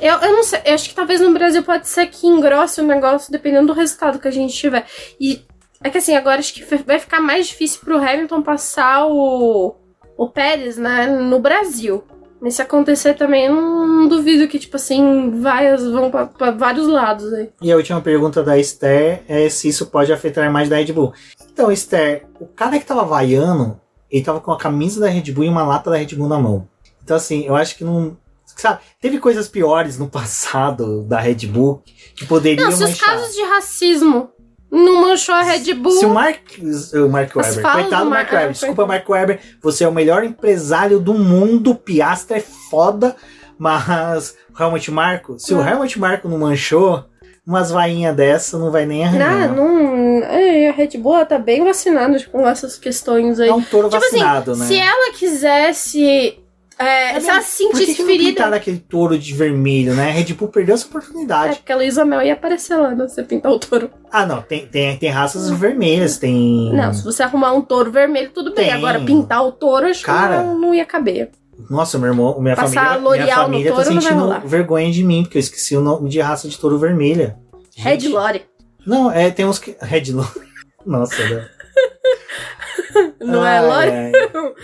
Eu, eu não sei, eu acho que talvez no Brasil pode ser que engrosse o negócio dependendo do resultado que a gente tiver. E é que assim, agora acho que vai ficar mais difícil pro Hamilton passar o, o Pérez, né, no Brasil. Mas se acontecer também, eu não duvido que, tipo assim, vaias vão pra vários lados aí. E a última pergunta da Esther é se isso pode afetar a imagem da Red Bull. Então, Esther, o cara que tava vaiando, ele tava com a camisa da Red Bull e uma lata da Red Bull na mão. Então, assim, eu acho que não. Sabe, teve coisas piores no passado da Red Bull que poderiam Não, se os manchar. casos de racismo Não manchou a Red Bull. Se o Mark, o Mark As Webber, coitado do Mark Mark- Webber, desculpa, Mark Webber, você é o melhor empresário do mundo, Piastra é foda, mas o Helmut Marko, se o Ah. Helmut Marko não manchou, umas vainhas dessa não vai nem arranhar. não. É, a Red Bull tá bem vacinada com essas questões aí. É um touro Tipo assim, vacinado, né? Se ela quisesse. É, se ela se Por sentisse não ferida. pintaram aquele touro de vermelho, né? A Red Bull perdeu essa É oportunidade. porque a Luísa Mel ia aparecer lá, né? Você pintar o touro. Ah, não, tem, tem, tem raças vermelhas, tem... Não, se você arrumar um touro vermelho, tudo bem. Tem. Agora, pintar o touro, acho Cara, que não, não ia caber. Nossa, meu irmão, minha Passar família, minha família tá sentindo vergonha de mim, porque eu esqueci o nome de raça de touro vermelha. Red Lore. Não, é, tem uns que. Red Lore. Nossa, né? Não é Ai, Lore? ai.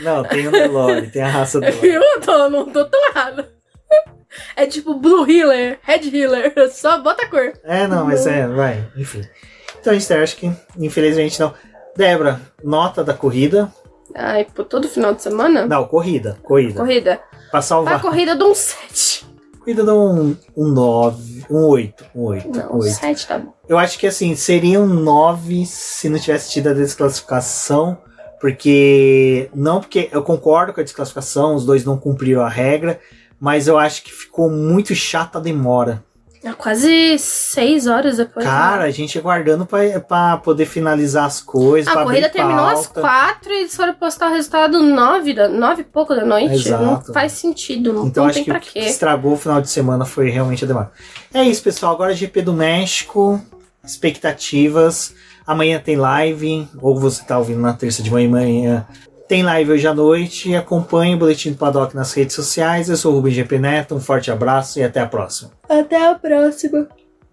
Não, tem o Nelore, tem a raça do Eu tô, não tô tão errado. É tipo Blue Healer, Red Healer, só bota a cor. É, não, mas é, vai, enfim. Então, gente, acho que, infelizmente, não. Débora, nota da corrida. Ai, pô, todo final de semana? Não, corrida, corrida. Corrida. Pra Pra salvar. corrida de um 7. Corrida de um, um 9, um 8, um 8. Não, um um 8. 7 tá bom. Eu acho que assim, seria um 9 se não tivesse tido a desclassificação, porque não porque eu concordo com a desclassificação, os dois não cumpriram a regra, mas eu acho que ficou muito chata a demora. É quase 6 horas depois. Cara, né? a gente aguardando pra, pra poder finalizar as coisas. a corrida terminou às pauta. 4 e eles foram postar o resultado 9, da, 9 e pouco da noite. Exato. Não faz sentido, não, Então não acho tem que pra o que estragou o final de semana foi realmente a demora. É isso, pessoal. Agora GP do México, expectativas. Amanhã tem live, ou você tá ouvindo na terça de manhã, manhã. Tem live hoje à noite. Acompanhe o Boletim do Paddock nas redes sociais. Eu sou o Rubem GP Neto. Um forte abraço e até a próxima. Até a próxima.